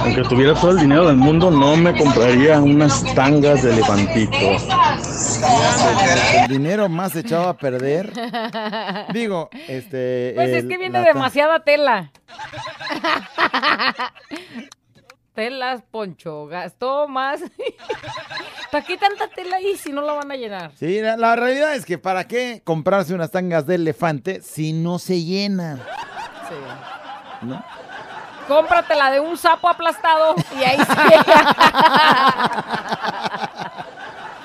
Aunque tuviera todo el dinero del mundo, no me compraría unas tangas de elefantito. El dinero más echado a perder. Digo, este. Pues es que viene demasiada tela. Telas, poncho, gastó más. ¿Para qué tanta tela ahí si no la van a llenar? Sí, la, la realidad es que ¿para qué comprarse unas tangas de elefante si no se llenan? Sí. ¿no? Cómpratela de un sapo aplastado y ahí sí.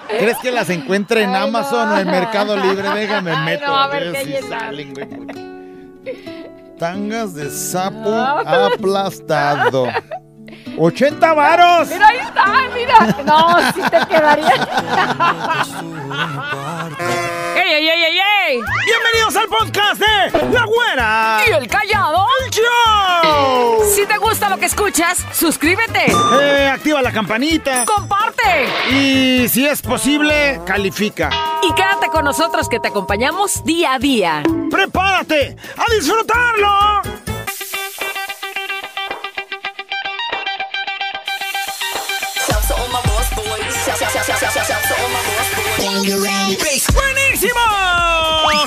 ¿Crees que las encuentre en Ay, Amazon no. o en Mercado Libre? Déjame Ay, meto. no, a ver qué si salen, güey. Tangas de sapo No. aplastado. ¡80 varos! Mira, ahí está, mira. No, sí te quedaría. ¡Ey, ey, ey, ey, ey! Bienvenidos al podcast de La Güera. ¿Y el callado? ¡Show! Si te gusta lo que escuchas, suscríbete. Eh, activa la campanita. Comparte. Y si es posible, califica. Y quédate con nosotros que te acompañamos día a día. ¡Prepárate a disfrutarlo! ¡Buenísimo!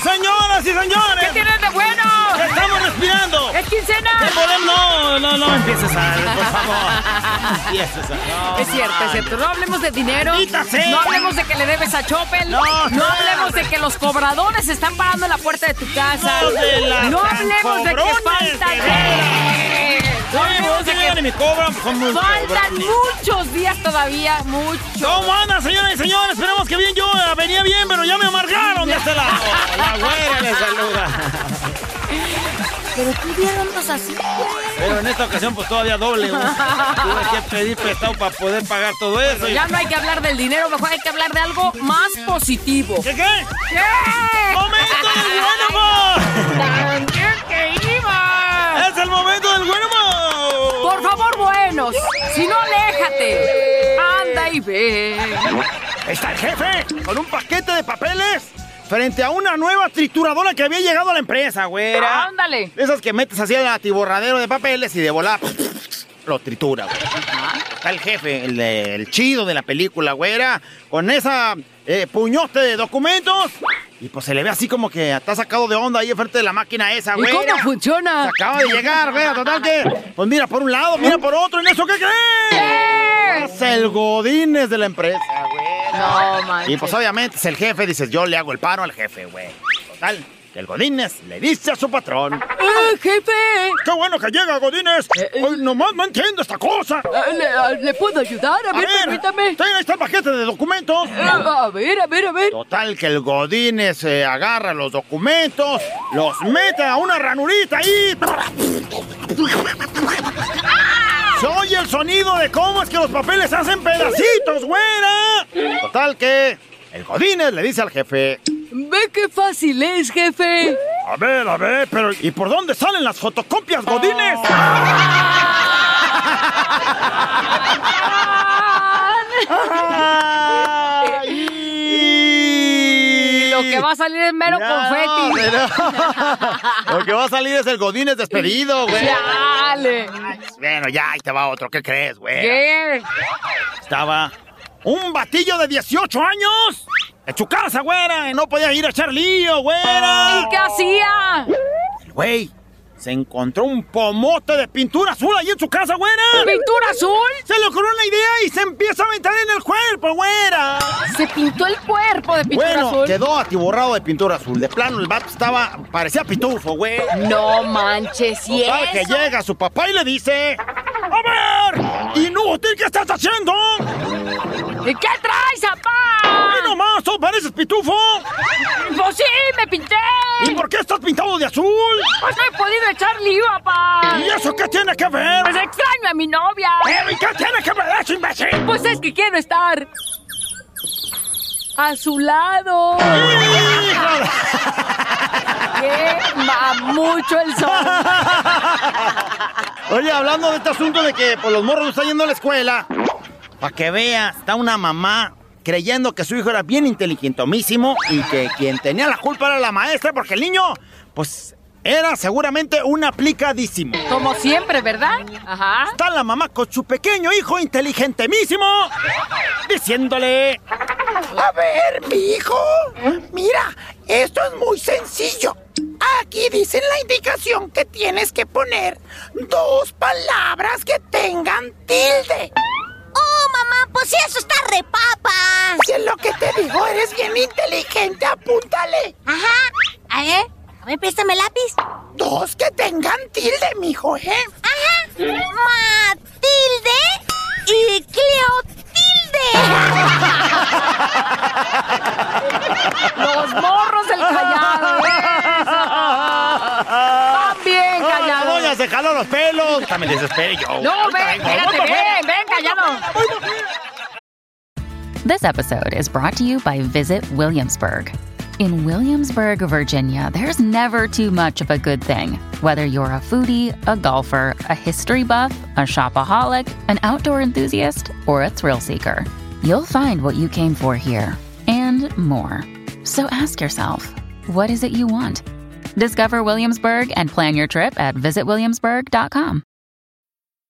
Señoras y ¿Qué señores, tienes de bueno? estamos respirando. ¡Es quincena! ¿Qué? No, no, no empieces a, por favor. Empieces a, no, Es cierto, es cierto. No hablemos de dinero. Sea. No hablemos de que le debes a Chopel. No, No, no. hablemos de que los cobradores están parando en la puerta de tu casa. No de hablemos de que falta de No Oye, hablemos vos de que llegan y que me cobran, pues son muy faltan muchos días todavía. Muchos. ¿Cómo andan, señoras y señores? Esperemos que bien. Yo eh, venía bien, pero ya me amargaron de este lado. La güera le saluda. Pero tú bien andas así. Pero en esta ocasión, pues todavía doble. güey. Tuve que pedir prestado para poder pagar todo eso. Ya no hay que hablar del dinero, mejor hay que hablar de algo más positivo. ¿Qué qué? ¿Qué? ¡Momento del buen humor! ¡También que iba! ¡Es el momento del buen humor! Está el jefe con un paquete de papeles frente a una nueva trituradora que había llegado a la empresa, güera. Ándale. Esas que metes así al atiborradero de papeles y de volar lo tritura, güey. Está el jefe, el chido de la película, güera, con esa eh, puñote de documentos. Y pues se le ve así como que está sacado de onda ahí enfrente de la máquina esa, ¿Y güey. cómo funciona? Se acaba de llegar, güey. Total que, pues mira por un lado, mira por otro. ¿En eso qué crees? Es el Godínez de la empresa, güey. No, manches. Y pues obviamente es el jefe, dices, yo le hago el paro al jefe, güey. Total, el Godínez le dice a su patrón. ¡Eh, jefe! ¡Qué bueno que llega, Godínez! Eh, eh. Ay, nomás no entiendo esta cosa. Eh, ¿Le, ah, ¿le puedo ayudar? A, ver, permítame. ten, ahí está el paquete de documentos. Eh, a ver, a ver, a ver. Total, que el Godínez eh, agarra los documentos, los mete a una ranurita y... Se oye el sonido de cómo es que los papeles hacen pedacitos, güera. Total que el Godínez le dice al jefe... Ve qué fácil es, jefe. A ver, a ver, pero ¿y por dónde salen las fotocopias, Godínez? Y lo que va a salir es mero Ya, confeti. pero- Lo que va a salir es el Godínez despedido, güey. Dale. Bueno, ya, ahí te va otro. ¿Qué crees, güey? ¿Qué? Estaba un batillo de 18 años en su casa, güera, y no podía ir a echar lío, güera. ¿Y qué hacía? El güey se encontró un pomote de pintura azul ahí en su casa, güera. ¿Pintura azul? Se le ocurrió una idea y se empieza a aventar en el cuerpo, güera. Se pintó el cuerpo de pintura Bueno, azul. quedó atiborrado de pintura azul. De plano, el vato estaba, parecía pitufo, güey. No manches, ¿y Total, que eso? llega su papá y le dice: ¡A ver! ¡Inútil! ¿Qué estás haciendo? ¿Y qué traes, papá? ¡Ay, nomás! ¿Tú pareces pitufo? Pues sí, me pinté. ¿Y por qué estás pintado de azul? Pues no he podido echar lío, papá. ¿Y eso qué tiene que ver? Pues extraño a mi novia. ¿Pero y qué tiene que ver eso, imbécil? Pues es que quiero estar a su lado. ¡Híjole! Quema mucho el sol. Oye, hablando de este asunto de que pues, los morros no están yendo a la escuela, para que veas, está una mamá creyendo que su hijo era bien inteligentomísimo y que quien tenía la culpa era la maestra porque el niño, pues, era seguramente un aplicadísimo. Como siempre, ¿verdad? Ajá. Está la mamá con su pequeño hijo inteligentísimo diciéndole... A ver, mi hijo. Mira, esto es muy sencillo. Aquí dice en la indicación que tienes que poner dos palabras que tengan tilde. ¡Oh, mamá! Pues eso está repapa. Si es lo que te digo, eres bien inteligente, apúntale. Ajá. A ver, a ver, préstame el lápiz. Dos que tengan tilde, mijo, ¿eh? Ajá. Matilde y Cleotilde. Los morros del callado. eso. Van bien ¡La callados. doña se jaló los pelos! ¡Ya me desesperé yo! No, ven, espérate, voy ven, ven, callado. This episode is brought to you by Visit Williamsburg. In Williamsburg, Virginia, there's never too much of a good thing. Whether you're a foodie, a golfer, a history buff, a shopaholic, an outdoor enthusiast, or a thrill seeker, you'll find what you came for here and more. So ask yourself, what is it you want? Discover Williamsburg and plan your trip at visitwilliamsburg.com.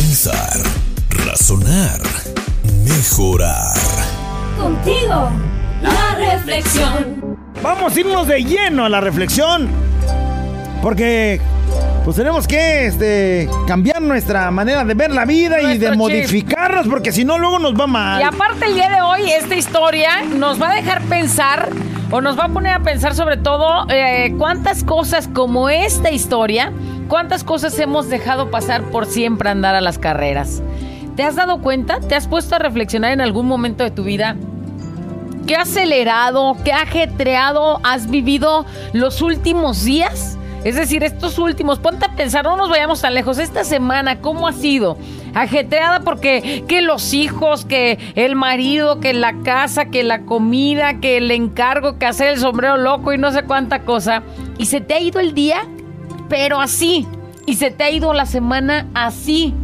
Pensar, razonar, mejorar. Contigo, la reflexión. Vamos a irnos de lleno a la reflexión. Porque pues tenemos que este, cambiar nuestra manera de ver la vida y Nuestro de chip. modificarnos porque si no luego nos va mal. Y aparte el día de hoy, esta historia nos va a dejar pensar o nos va a poner a pensar sobre todo eh, cuántas cosas como esta historia, cuántas cosas hemos dejado pasar por siempre andar a las carreras. ¿Te has dado cuenta? ¿Te has puesto a reflexionar en algún momento de tu vida? ¿Qué acelerado, qué ajetreado has vivido los últimos días? Es decir, estos últimos, ponte a pensar, no nos vayamos tan lejos. Esta semana, ¿cómo ha sido? Ajetreada porque que los hijos, que el marido, que la casa, que la comida, que el encargo, que hacer el sombrero loco y no sé cuánta cosa. Y se te ha ido el día, pero así. Y se te ha ido la semana así.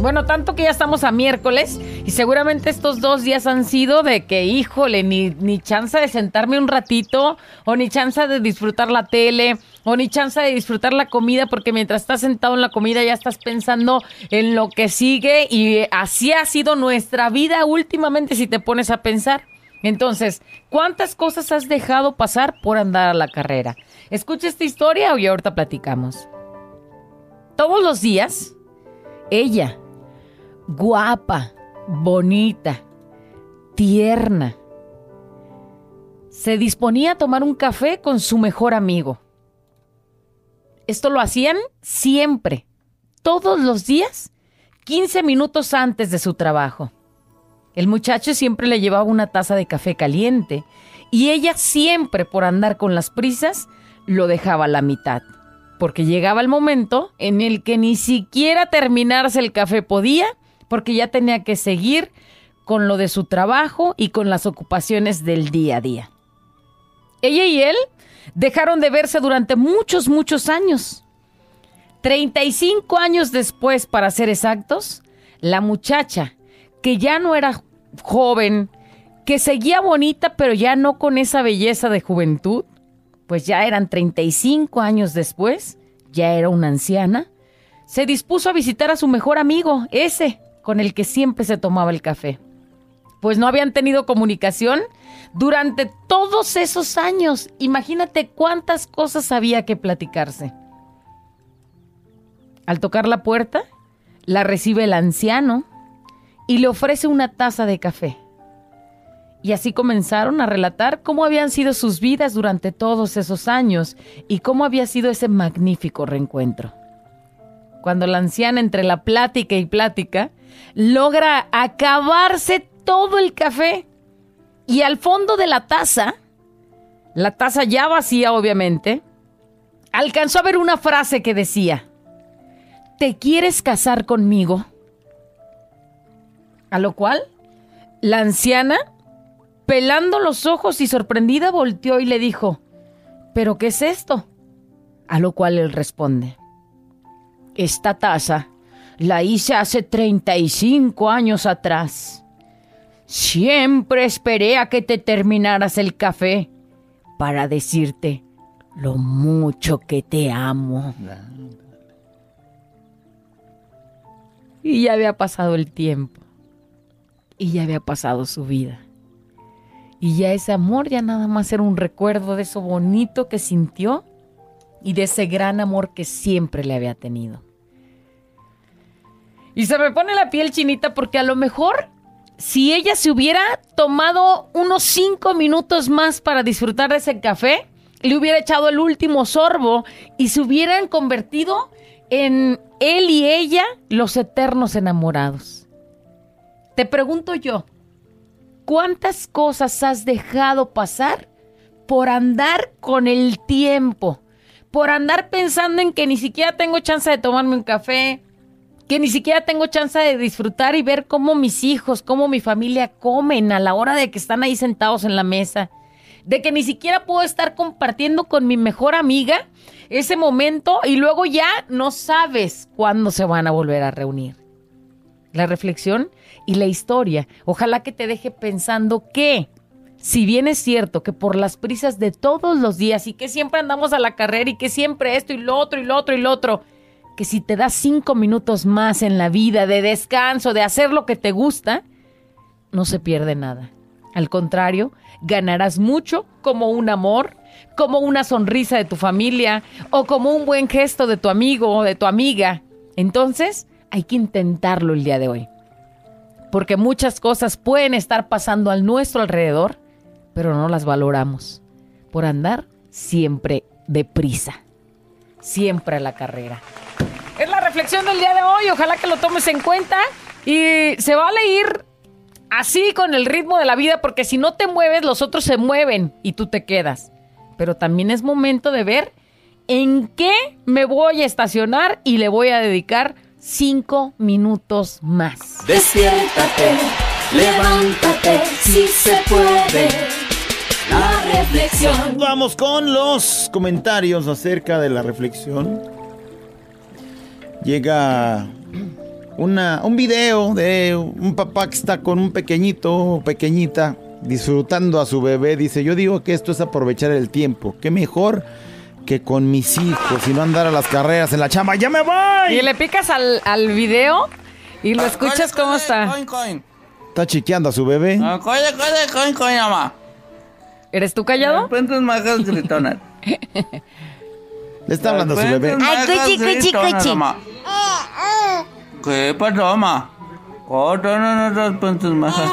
Bueno, tanto que ya estamos a miércoles y seguramente estos dos días han sido de que, híjole, ni, ni chance de sentarme un ratito, o ni chance de disfrutar la tele, o ni chance de disfrutar la comida, porque mientras estás sentado en la comida ya estás pensando en lo que sigue y así ha sido nuestra vida últimamente si te pones a pensar. Entonces, ¿cuántas cosas has dejado pasar por andar a la carrera? Escucha esta historia y ahorita platicamos. Todos los días, ella, guapa, bonita, tierna, se disponía a tomar un café con su mejor amigo. Esto lo hacían siempre, todos los días, 15 minutos antes de su trabajo. El muchacho siempre le llevaba una taza de café caliente y ella siempre, por andar con las prisas, lo dejaba a la mitad, porque llegaba el momento en el que ni siquiera terminarse el café podía, porque ya tenía que seguir con lo de su trabajo y con las ocupaciones del día a día. Ella y él dejaron de verse durante muchos, muchos años. 35 años después, para ser exactos, la muchacha, que ya no era joven, que seguía bonita, pero ya no con esa belleza de juventud, pues ya eran 35 años después, ya era una anciana, se dispuso a visitar a su mejor amigo, ese con el que siempre se tomaba el café. Pues no habían tenido comunicación durante todos esos años. Imagínate cuántas cosas había que platicarse. Al tocar la puerta, la recibe el anciano y le ofrece una taza de café. Y así comenzaron a relatar cómo habían sido sus vidas durante todos esos años y cómo había sido ese magnífico reencuentro. Cuando la anciana, entre la plática y plática, logra acabarse todo el café y al fondo de la taza la taza ya vacía obviamente, alcanzó a ver una frase que decía, ¿te quieres casar conmigo? A lo cual, la anciana, pelando los ojos y sorprendida, volteó y le dijo, ¿pero qué es esto? A lo cual él responde, esta taza la hice hace 35 años atrás. Siempre esperé a que te terminaras el café para decirte lo mucho que te amo. Y ya había pasado el tiempo. Y ya había pasado su vida. Y ya ese amor ya nada más era un recuerdo de eso bonito que sintió y de ese gran amor que siempre le había tenido. Y se me pone la piel chinita porque a lo mejor si ella se hubiera tomado unos cinco minutos más para disfrutar de ese café, le hubiera echado el último sorbo y se hubieran convertido en él y ella los eternos enamorados. Te pregunto yo, ¿cuántas cosas has dejado pasar por andar con el tiempo? Por andar pensando en que ni siquiera tengo chance de tomarme un café, que ni siquiera tengo chance de disfrutar y ver cómo mis hijos, cómo mi familia comen a la hora de que están ahí sentados en la mesa, de que ni siquiera puedo estar compartiendo con mi mejor amiga ese momento y luego ya no sabes cuándo se van a volver a reunir. La reflexión y la historia, ojalá que te deje pensando que, si bien es cierto que por las prisas de todos los días y que siempre andamos a la carrera y que siempre esto y lo otro y lo otro y lo otro, que si te das cinco minutos más en la vida de descanso, de hacer lo que te gusta, no se pierde nada. Al contrario, ganarás mucho como un amor, como una sonrisa de tu familia o como un buen gesto de tu amigo o de tu amiga. Entonces, hay que intentarlo el día de hoy. Porque muchas cosas pueden estar pasando al nuestro alrededor, pero no las valoramos. Por andar siempre deprisa. Siempre a la carrera. Reflexión del día de hoy. Ojalá que lo tomes en cuenta. Y se vale ir así con el ritmo de la vida, porque si no te mueves, los otros se mueven y tú te quedas. Pero también es momento de ver en qué me voy a estacionar y le voy a dedicar cinco minutos más. Despiértate, levántate, si se puede. La reflexión. Vamos con los comentarios acerca de la reflexión. Llega una, un video de un papá que está con un pequeñito o pequeñita disfrutando a su bebé. Dice, yo digo que esto es aprovechar el tiempo. Qué mejor que con mis hijos y no andar a las carreras en la chamba. ¡Ya me voy! Y le picas al, al video y lo escuchas cómo está. Coin, coin. Está chiqueando a su bebé. Ah, Coin, coin, coin, coin, mamá. ¿Eres tú callado? Gritonas. Le está hablando a su bebé. Ay, cuchi, cuchi, cuchi. ¿Qué pasó, mamá? Corta no nos cuentas majas.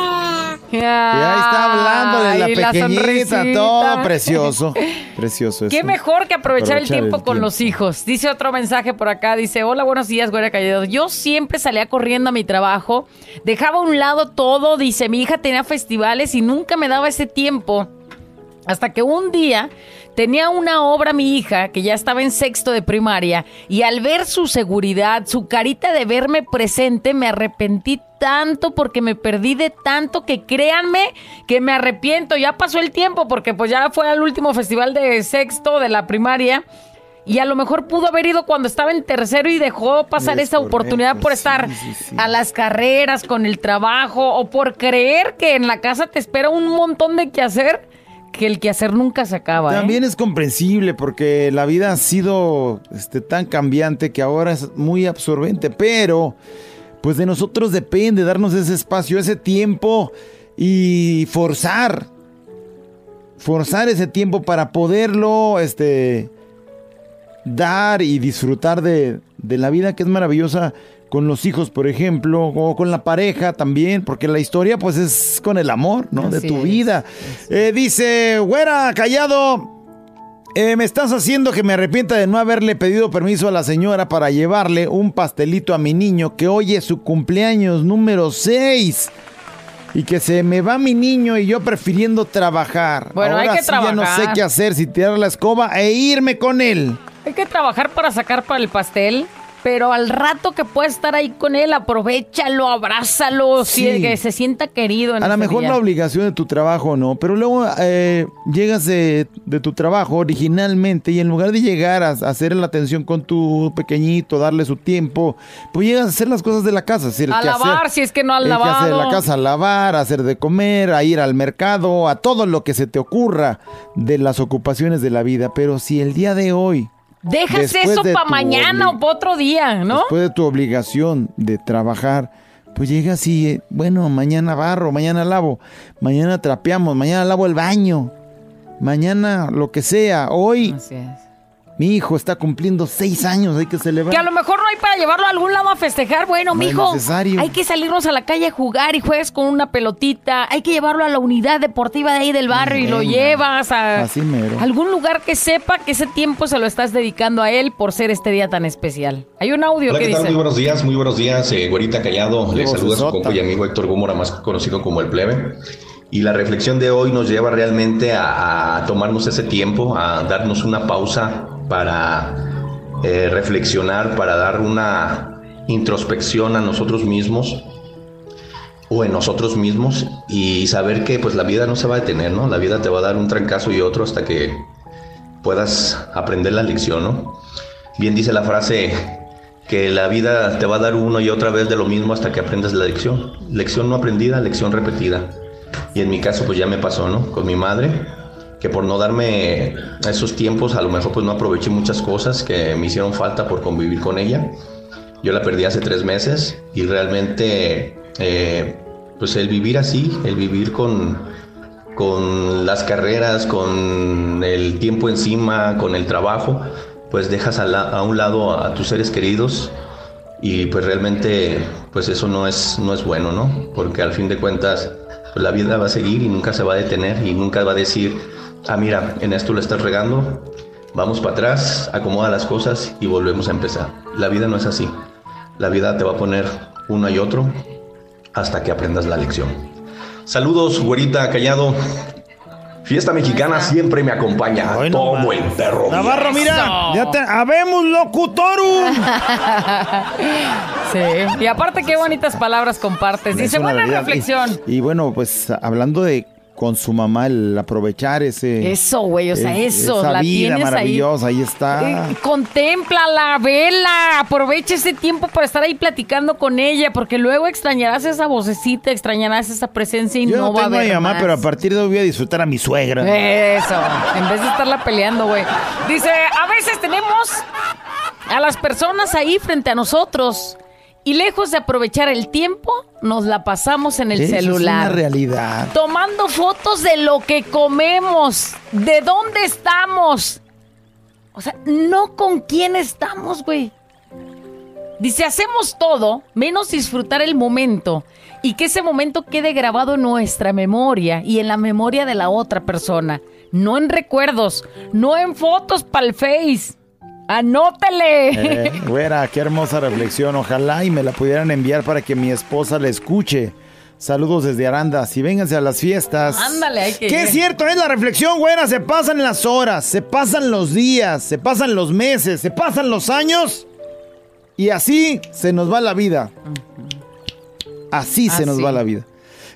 Y ahí está hablando de la Ay, pequeñita, sonrisita. todo precioso. Precioso eso. Qué mejor que aprovechar, el Aprovechar el tiempo con tiempo. los hijos. Dice otro mensaje por acá, dice, hola, buenos días, güera callado. Yo siempre salía corriendo a mi trabajo, dejaba a un lado todo, dice, mi hija tenía festivales y nunca me daba ese tiempo. Hasta que un día tenía una obra mi hija que ya estaba en sexto de primaria y al ver su seguridad, su carita de verme presente, me arrepentí tanto porque me perdí de tanto que créanme que me arrepiento. Ya pasó el tiempo porque pues ya fue al último festival de sexto de la primaria. Y a lo mejor pudo haber ido cuando estaba en tercero y dejó pasar Es esa correcto, oportunidad por sí, estar sí, sí. a las carreras, con el trabajo o por creer que en la casa te espera un montón de quehacer que el quehacer nunca se acaba. ¿eh? También es comprensible porque la vida ha sido este, tan cambiante que ahora es muy absorbente, pero pues de nosotros depende darnos ese espacio, ese tiempo y forzar, forzar ese tiempo para poderlo este, dar y disfrutar de, de la vida que es maravillosa con los hijos, por ejemplo, o con la pareja también, porque la historia pues es con el amor, ¿no? de tu es, vida. Eh, dice, güera, callado, eh, me estás haciendo que me arrepienta de no haberle pedido permiso a la señora para llevarle un pastelito a mi niño que hoy es su cumpleaños número 6. Y que se me va mi niño y yo prefiriendo trabajar. Bueno, hay Ahora que sí ya no sé trabajar. qué hacer, si tirar la escoba e irme con él. Hay que trabajar para sacar para el pastel, pero al rato que puedas estar ahí con él, aprovechalo, abrázalo, Sí. si- que se sienta querido. En A lo mejor día. la obligación de tu trabajo no, pero luego eh, llegas de, de tu trabajo originalmente y en lugar de llegar a, a hacer la atención con tu pequeñito, darle su tiempo, pues llegas a hacer las cosas de la casa. es decir, A lavar, si es que no has El quehacer de lavado. la casa, a lavar, a hacer de comer, a ir al mercado, a todo lo que se te ocurra de las ocupaciones de la vida. Pero si el día de hoy, Dejas después eso de para mañana o para otro día, ¿no? después de tu obligación de trabajar, pues llegas y, eh, bueno, mañana barro, mañana lavo, mañana trapeamos, mañana lavo el baño, mañana lo que sea. Hoy Así es. Mi hijo está cumpliendo seis años, hay que celebrar. Que a lo mejor no hay para llevarlo a algún lado a festejar. Bueno, No mijo, hay que salirnos a la calle a jugar y juegues con una pelotita. Hay que llevarlo a la unidad deportiva de ahí del barrio y lo llevas a Así mero. algún lugar que sepa que ese tiempo se lo estás dedicando a él por ser este día tan especial. Hay un audio Hola, que ¿qué tal? dice... Muy buenos días, muy buenos días. Eh, Güerita Callado, le saluda a su compa y amigo Héctor Gómora, más conocido como el plebe. Y la reflexión de hoy nos lleva realmente a, a tomarnos ese tiempo, a darnos una pausa para eh, reflexionar, para dar una introspección a nosotros mismos o en nosotros mismos y saber que pues la vida no se va a detener, ¿no? La vida te va a dar un trancazo y otro hasta que puedas aprender la lección, ¿no? Bien dice la frase que la vida te va a dar uno y otra vez de lo mismo hasta que aprendas la lección. Lección no aprendida, lección repetida. Y en mi caso pues ya me pasó, ¿no? Con mi madre, que por no darme esos tiempos a lo mejor pues no aproveché muchas cosas que me hicieron falta por convivir con ella. Yo la perdí hace tres meses y realmente eh, pues el vivir así, el vivir con, con las carreras, con el tiempo encima, con el trabajo, pues dejas a, un lado a tus seres queridos y pues realmente pues eso no es, no es bueno, ¿no? Porque al fin de cuentas pues la vida va a seguir y nunca se va a detener y nunca va a decir, ah mira, en esto lo estás regando, vamos para atrás, acomoda las cosas y volvemos a empezar. La vida no es así. La vida te va a poner uno y otro hasta que aprendas la lección. Saludos, güerita callado. Fiesta mexicana siempre me acompaña. Como el perro. Navarro, mira, ya te habemos locutorum. Sí. Y aparte, qué bonitas palabras compartes. Dice, Es una buena realidad. reflexión. Y, y bueno, pues hablando de con su mamá, el aprovechar ese. Eso, güey, o sea, eso, Esa la vida tienes maravillosa, ahí, está. Eh, contémplala, vela, aprovecha ese tiempo para estar ahí platicando con ella, porque luego extrañarás esa vocecita, extrañarás esa presencia y Yo no, no va a haber mamá, más. pero a partir de hoy voy a disfrutar a mi suegra. Eso, en vez de estarla peleando, güey. Dice, a veces tenemos a las personas ahí frente a nosotros y lejos de aprovechar el tiempo, nos la pasamos en el Eso Es una celular. realidad. tomando fotos de lo que comemos, de dónde estamos. O sea, no con quién estamos, güey. Dice, hacemos todo menos disfrutar el momento y que ese momento quede grabado en nuestra memoria y en la memoria de la otra persona. No en recuerdos, no en fotos para el Face. Anótele. Eh, güera, qué hermosa reflexión. Ojalá y me la pudieran enviar para que mi esposa la escuche. Saludos desde Arandas y vénganse a las fiestas. Ándale, hay que Qué ir. cierto es la reflexión, güera. Se pasan las horas, se pasan los días, se pasan los meses, se pasan los años. Y así se nos va la vida. Así se nos Así. va la vida.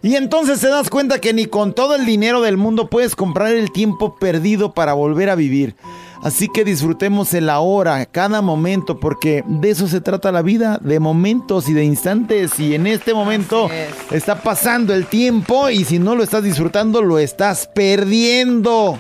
Y entonces te das cuenta que ni con todo el dinero del mundo puedes comprar el tiempo perdido para volver a vivir. Así que disfrutemos el ahora, cada momento, porque de eso se trata la vida, de momentos y de instantes. Y en este momento está pasando el tiempo y si no lo estás disfrutando, lo estás perdiendo.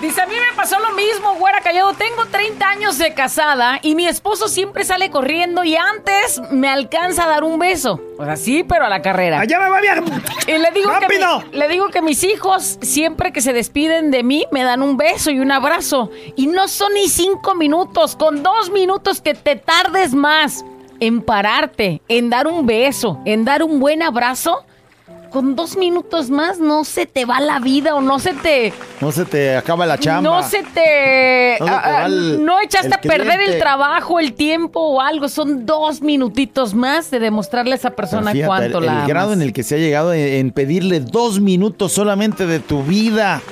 Dice, a mí me pasó lo mismo, güera callado. Tengo 30 años de casada y mi esposo siempre sale corriendo y antes me alcanza a dar un beso. O sea, sí, pero a la carrera. ¡Allá me va bien! Y le digo, que le digo que mis hijos, siempre que se despiden de mí, me dan un beso y un abrazo. Y no son ni cinco minutos, con dos minutos que te tardes más en pararte, en dar un beso, en dar un buen abrazo. Con dos minutos más no se te va la vida o no se te... No se te acaba la chamba. No se te... No se te va el- no echaste a perder cliente. el trabajo, el tiempo o algo. Son dos minutitos más de demostrarle a esa persona Fíjate, cuánto el, la el grado en el que se ha llegado en, en pedirle dos minutos solamente de tu vida.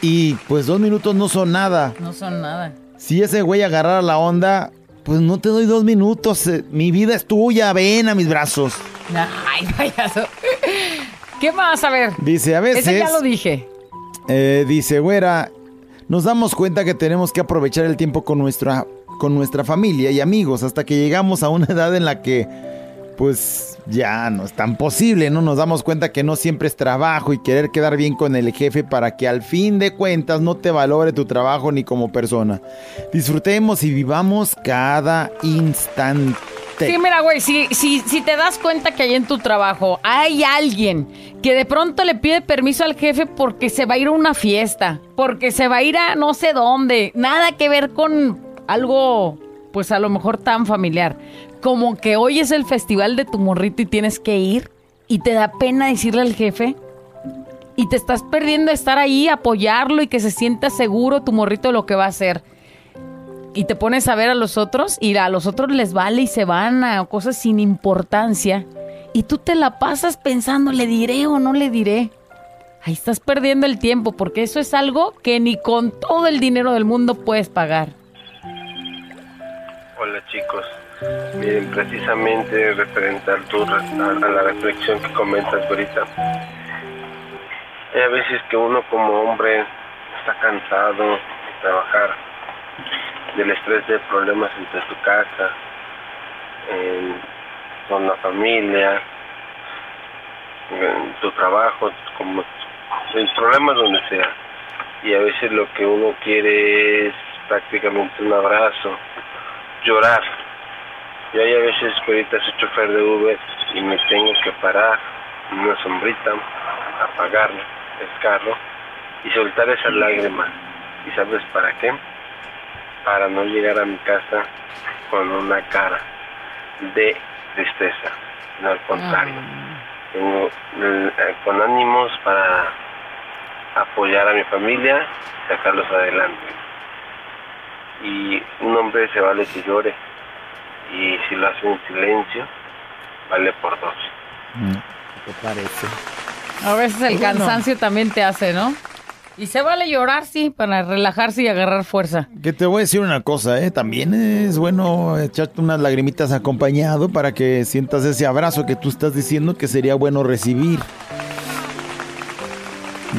Y pues dos minutos no son nada. No son nada. Si ese güey agarrara la onda, pues no te doy dos minutos. eh, Mi vida es tuya, ven a mis brazos. Ay, payaso. ¿Qué más? A ver. Dice, a veces... Ese ya lo dije. Eh, dice, güera, nos damos cuenta que tenemos que aprovechar el tiempo con nuestra, con nuestra familia y amigos hasta que llegamos a una edad en la que, pues, ya no es tan posible, ¿no? Nos damos cuenta que no siempre es trabajo y querer quedar bien con el jefe para que al fin de cuentas no te valore tu trabajo ni como persona. Disfrutemos y vivamos cada instante. Sí, mira, güey, si, si, si te das cuenta que ahí en tu trabajo hay alguien que de pronto le pide permiso al jefe porque se va a ir a una fiesta, porque se va a ir a no sé dónde, nada que ver con algo, pues a lo mejor tan familiar, como que hoy es el festival de tu morrito y tienes que ir y te da pena decirle al jefe y te estás perdiendo estar ahí, apoyarlo y que se sienta seguro tu morrito de lo que va a hacer y te pones a ver a los otros y a los otros les vale y se van a cosas sin importancia y tú te la pasas pensando, ¿le diré o no le diré? Ahí estás perdiendo el tiempo porque eso es algo que ni con todo el dinero del mundo puedes pagar. Hola chicos, miren precisamente referente a, tu, a, la reflexión que comentas ahorita. Hay a veces que uno como hombre está cansado de trabajar, del estrés de problemas entre tu casa, con la familia, en tu trabajo, como en problemas donde sea. Y a veces lo que uno quiere es prácticamente un abrazo, llorar. Yo hay a veces que ahorita soy chofer de Uber y me tengo que parar una sombrita, apagar el carro y soltar esas lágrimas. ¿Y sabes para qué? Para no llegar a mi casa con una cara de tristeza, no al contrario. Tengo eh, con ánimos para apoyar a mi familia y sacarlos adelante y un hombre se vale que llore y si lo hace en silencio vale por dos ¿Qué parece? A veces el Pues bueno. cansancio también te hace, ¿no? Y se vale llorar, sí, para relajarse y agarrar fuerza. Que te voy a decir una cosa, ¿eh? También es bueno echarte unas lagrimitas acompañado para que sientas ese abrazo que tú estás diciendo que sería bueno recibir.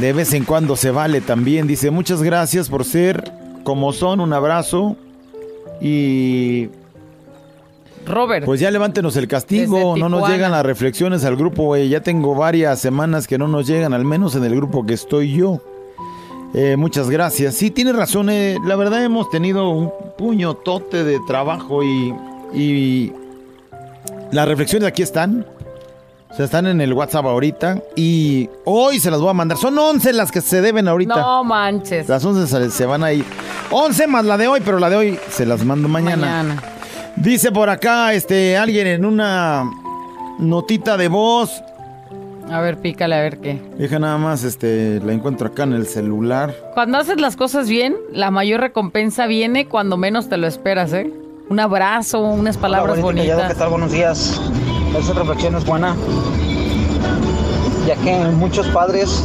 De vez en cuando se vale también. Dice, muchas gracias por ser como son, un abrazo. Y Robert. pues ya levántenos el castigo, no nos llegan las reflexiones al grupo, güey. Ya tengo varias semanas que no nos llegan, al menos en el grupo que estoy yo. Eh, muchas gracias. Sí, tienes razón. eh, la verdad hemos tenido un puño tote de trabajo y, y las reflexiones aquí están. O sea, están en el WhatsApp ahorita. Y hoy se las voy a mandar. Son 11 las que se deben ahorita. No manches. Las 11 se, se van a ir. 11 más la de hoy, pero la de hoy se las mando mañana. Mañana. Dice por acá este alguien en una notita de voz. A ver, pícale a ver qué. Deja nada más, este, la encuentro acá en el celular. Cuando haces las cosas bien, la mayor recompensa viene cuando menos te lo esperas, ¿eh? Un abrazo, unas palabras Hola, bonita, bonitas. ¿Qué tal? Buenos días. Esa reflexión es buena, ya que muchos padres,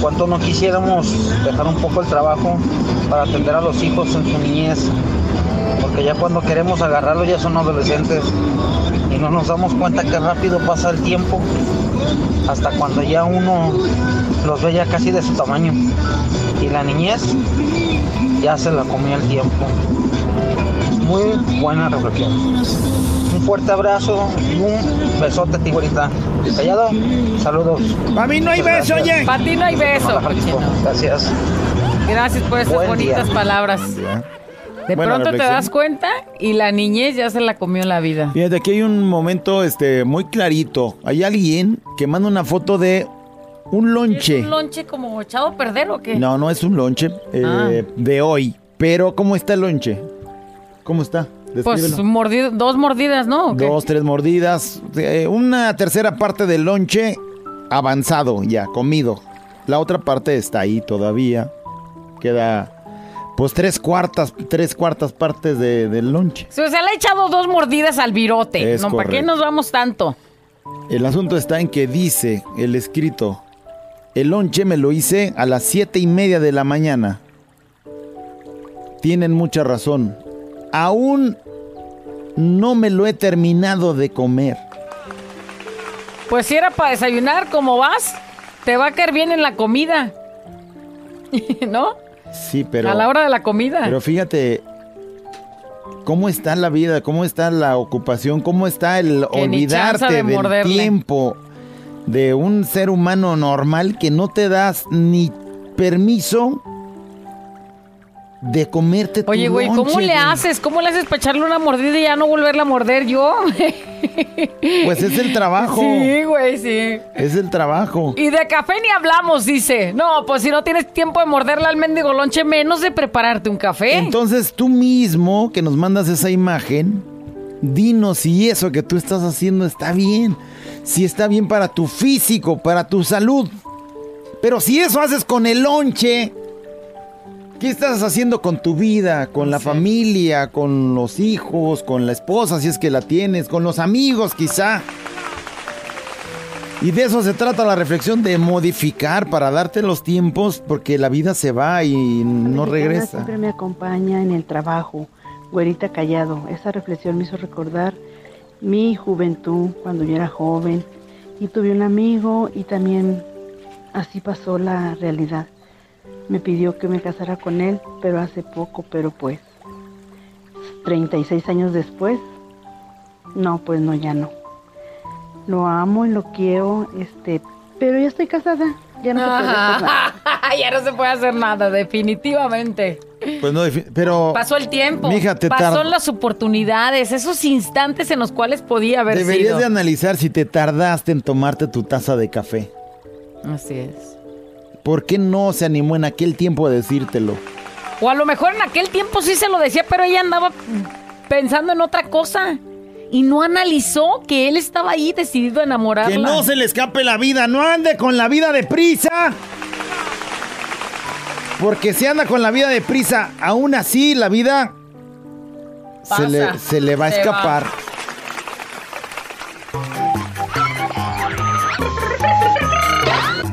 cuanto no quisiéramos dejar un poco el trabajo para atender a los hijos en su niñez, porque ya cuando queremos agarrarlos ya son adolescentes y no nos damos cuenta que rápido pasa el tiempo hasta cuando ya uno los ve ya casi de su tamaño y la niñez ya se la comió el tiempo. Muy buena reflexión. Un fuerte abrazo y un besote, tiburita. Callado, saludos. Para mí no hay beso, oye. Para ti no hay beso. Gracias. Gracias por esas Buen bonitas día. palabras. De Buena pronto te das cuenta y la niñez ya se la comió la vida. Fíjate, aquí hay un momento este, muy clarito. Hay alguien que manda una foto de un lonche. ¿Un lonche como echado a perder o qué? No, no es un lonche eh, Ah. de hoy. Pero, ¿cómo está el lonche? ¿Cómo está? Pues Descríbelo. mordi- dos mordidas, ¿no? Dos, tres mordidas. eh, una tercera parte del lonche avanzado ya, comido. La otra parte está ahí todavía. Queda, pues, tres cuartas, tres cuartas partes de- del lonche. Sí, O sea, le he echado dos mordidas al virote. Es no, ¿para qué nos vamos tanto? El asunto está en que dice el escrito, el lonche me lo hice a las siete y media de la mañana. Tienen mucha razón. Aún no me lo he terminado de comer. Pues si era para desayunar, ¿cómo vas? Te va a caer bien en la comida. ¿No? Sí, pero... a la hora de la comida. Pero fíjate, ¿cómo está la vida? ¿Cómo está la ocupación? ¿Cómo está el Que olvidarte de del morderle. tiempo de un ser humano normal que no te das ni permiso de comerte tu Oye, güey, ¿cómo le haces? ¿Cómo le haces para echarle una mordida y ya no volverla a morder yo? Pues es el trabajo. Sí, güey, sí. Es el trabajo. Y de café ni hablamos, dice. No, pues si no tienes tiempo de morderle al mendigo lonche, menos de prepararte un café. Entonces tú mismo que nos mandas esa imagen, dinos si eso que tú estás haciendo está bien, si está bien para tu físico, para tu salud. Pero si eso haces con el lonche, ¿qué estás haciendo con tu vida, con la familia, con los hijos, con la esposa si es que la tienes, con los amigos quizá? Y de eso se trata la reflexión de modificar para darte los tiempos porque la vida se va y no regresa. Siempre me acompaña en el trabajo, güerita callado. Esa reflexión me hizo recordar mi juventud cuando yo era joven y tuve un amigo y también así pasó la realidad. Me pidió que me casara con él, pero hace poco, pero pues 36 años después, no, pues no, ya no. Lo amo y lo quiero, este, pero ya estoy casada, ya no se puede hacer nada. ya no se puede hacer nada, definitivamente. Pues no, pero Pasó el tiempo. Mija, te Pasó las oportunidades, esos instantes en los cuales podía haber deberías sido. de analizar si te tardaste en tomarte tu taza de café. Así es. ¿Por qué no se animó en aquel tiempo a decírtelo? O a lo mejor en aquel tiempo sí se lo decía, pero ella andaba pensando en otra cosa. Y no analizó que él estaba ahí decidido a enamorarla. Que no se le escape la vida, no ande con la vida deprisa. Porque si anda con la vida deprisa, aún así la vida se le, Pasa, se le va a va.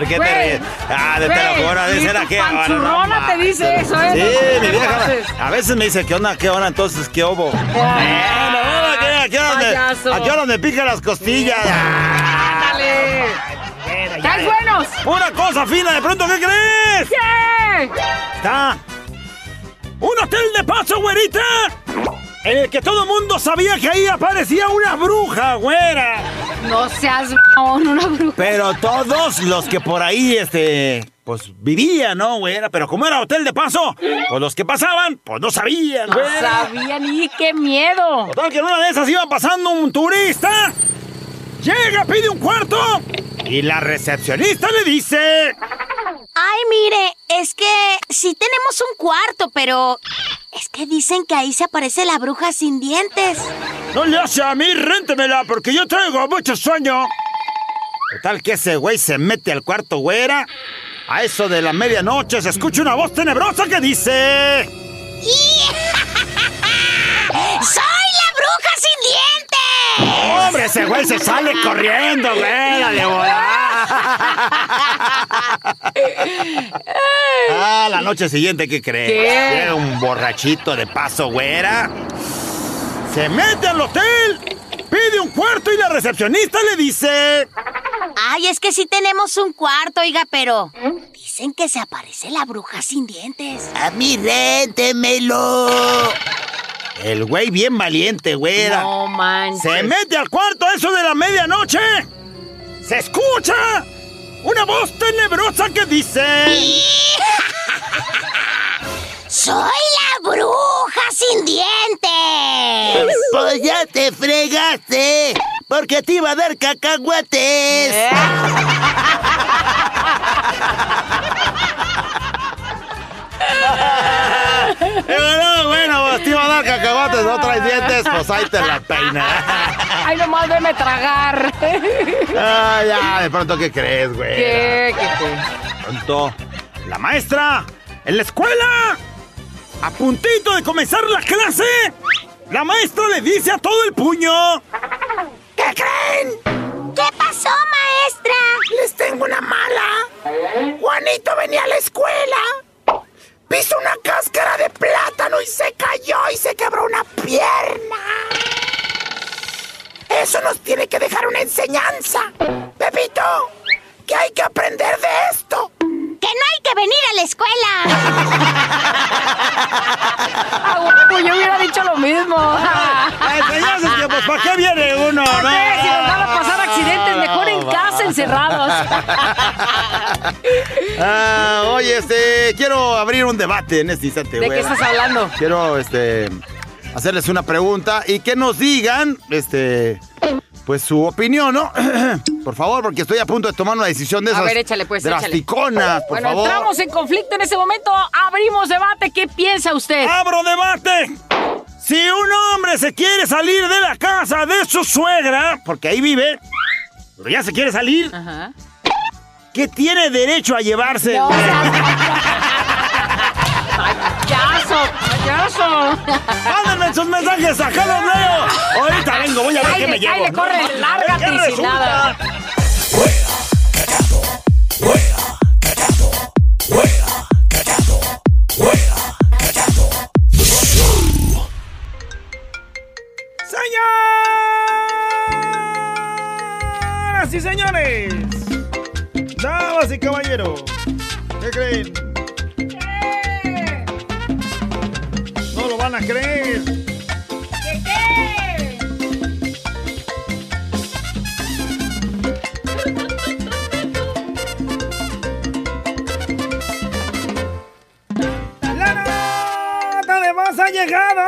¿Qué te ríes? Ah, de te güey, lo juro, de ni ser a tu qué hora. panzurrona no te dice eso, ¿eh? Sí, mi vieja. A veces me dice, ¿qué onda? ¿Qué hora? Entonces, ¿qué hubo? ¿a qué- ¿a qué hora me- Payaso. ¿A qué hora me pican las costillas? ¡Ándale! ¡Están buenos! ¡Pura cosa fina! ¿De pronto qué crees? ¿Qué? Está un hotel de paso, güerita. En el que todo el mundo sabía que ahí aparecía una bruja, güera. No seas una bruja. Pero todos los que por ahí, este, pues vivían, ¿no, güera? Pero como era hotel de paso, pues los que pasaban, pues no sabían, No güera. sabían y qué miedo. Total que en una de esas iba pasando un turista. Llega, pide un cuarto. Y la recepcionista le dice... Ay, mire, es que sí tenemos un cuarto, pero es que dicen que ahí se aparece la bruja sin dientes. No le hace a mí, réntemela, porque yo traigo mucho sueño. Total que ese güey se mete al cuarto, güera. A eso de la medianoche se escucha una voz tenebrosa que dice... ¡Soy la bruja sin dientes! ¡Hombre, ese güey se sale corriendo, güera, de Ah, la noche siguiente, ¿qué crees? ¿Qué? Llega un borrachito de paso, güera. Se mete al hotel, pide un cuarto y la recepcionista le dice... Ay, es que sí tenemos un cuarto, oiga, pero dicen que se aparece la bruja sin dientes. A mí réntemelo. El güey bien valiente, güera. No manches. Se mete al cuarto a eso de la medianoche. Se escucha una voz tenebrosa que dice... ¡Soy la bruja sin dientes! Pues ya te fregaste, porque te iba a dar cacahuates. bueno, bueno, pues te iba a dar cacahuates, no traes dientes, pues ahí te la peina. Ay, nomás veme tragar. Ah, ya, de pronto, ¿qué crees, güey? ¿Qué? ¿Qué? qué? Pronto, la maestra, en la escuela, a puntito de comenzar la clase, la maestra le dice a todo el puño... ¿Qué creen? ¿Qué pasó, maestra? Les tengo una mala. Juanito venía a la escuela. Pisó una cáscara de plátano y se cayó y se quebró una pierna. Eso nos tiene que dejar una enseñanza. Pepito, que hay que aprender de esto. ¡Que no hay que venir a la escuela! Ah, guapo, yo hubiera dicho lo mismo. Enseñanzas que, pues, ¿para qué viene uno, ¿Por no? qué? Si nos van a pasar accidentes, mejor en casa, encerrados. Ah, oye, este, quiero abrir un debate en este instante, ¿De qué estás hablando? Quiero, este, hacerles una pregunta y que nos digan, este, pues su opinión, ¿no? por favor, porque estoy a punto de tomar una decisión de A esas ver, échale, pues, échale. drasticonas, por bueno, favor. entramos en conflicto en ese momento. Abrimos debate. ¿Qué piensa usted? ¡Abro debate! Si un hombre se quiere salir de la casa de su suegra, porque ahí vive, pero ya se quiere salir, Ajá. ¿qué tiene derecho a llevarse? No, ¡Payaso! ¡Payaso! Mándenme sus mensajes, acá los leo. Ahorita vengo, voy a ver qué me le- llevo. ay, le corre, A ver lárgate qué y sin resulta. nada. Señoras y señores, damas y caballeros, ¿qué creen? Van a creer. ¡La nota de más ha llegado!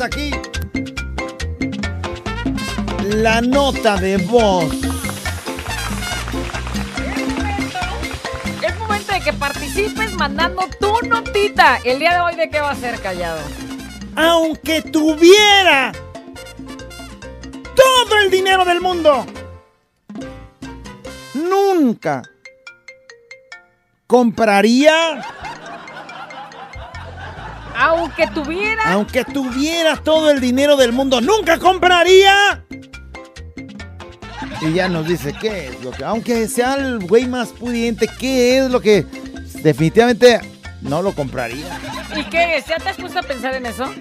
Aquí. La nota de voz. Participes mandando tu notita. El día de hoy, ¿de qué va a ser, callado? Aunque tuviera todo el dinero del mundo, nunca compraría, Aunque tuviera. aunque tuviera todo el dinero del mundo, nunca compraría. Y ya nos dice qué es lo que, aunque sea el güey más pudiente, qué es lo que definitivamente no lo compraría. ¿Y qué? ¿Ya te has puesto a pensar en eso?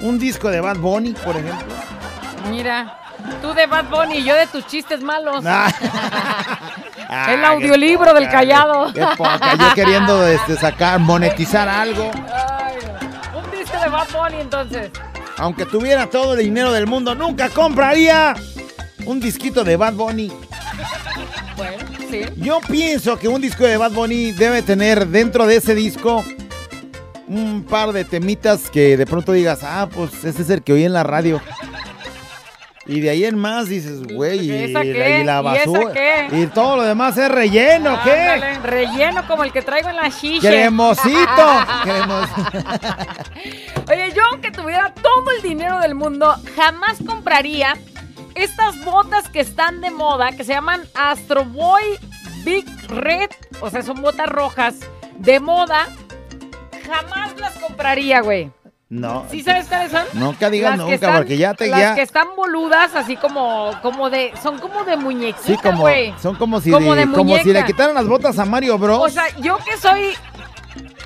Un disco de Bad Bunny, por ejemplo. Mira, tú de Bad Bunny y yo de tus chistes malos. Ah, El audiolibro del callado. Qué poca, yo queriendo este, sacar, monetizar algo. Ay, un disco de Bad Bunny entonces. Aunque tuviera todo el dinero del mundo, nunca compraría un disquito de Bad Bunny. Bueno, sí. Yo pienso que un disco de Bad Bunny debe tener dentro de ese disco un par de temitas que de pronto digas, ah, pues ese es el que oí en la radio. Y de ahí en más dices, güey, y, y la ¿Y esa basura. Y todo lo demás es relleno, ¿qué? Relleno como el que traigo en la shisha. Cremosito. Cremos- Oye, yo aunque tuviera todo el dinero del mundo, jamás compraría estas botas que están de moda, que se llaman Astro Boy Big Red. O sea, son botas rojas de moda. Jamás las compraría, güey. No. ¿Sí sabes cuáles son? Nunca digas nunca, están- porque ya te Las ya. que están boludas, así como, como de. Son como de muñequita, Sí, como, güey. son como si, Como de- de como si le quitaran las botas a Mario Bros. O sea, yo que soy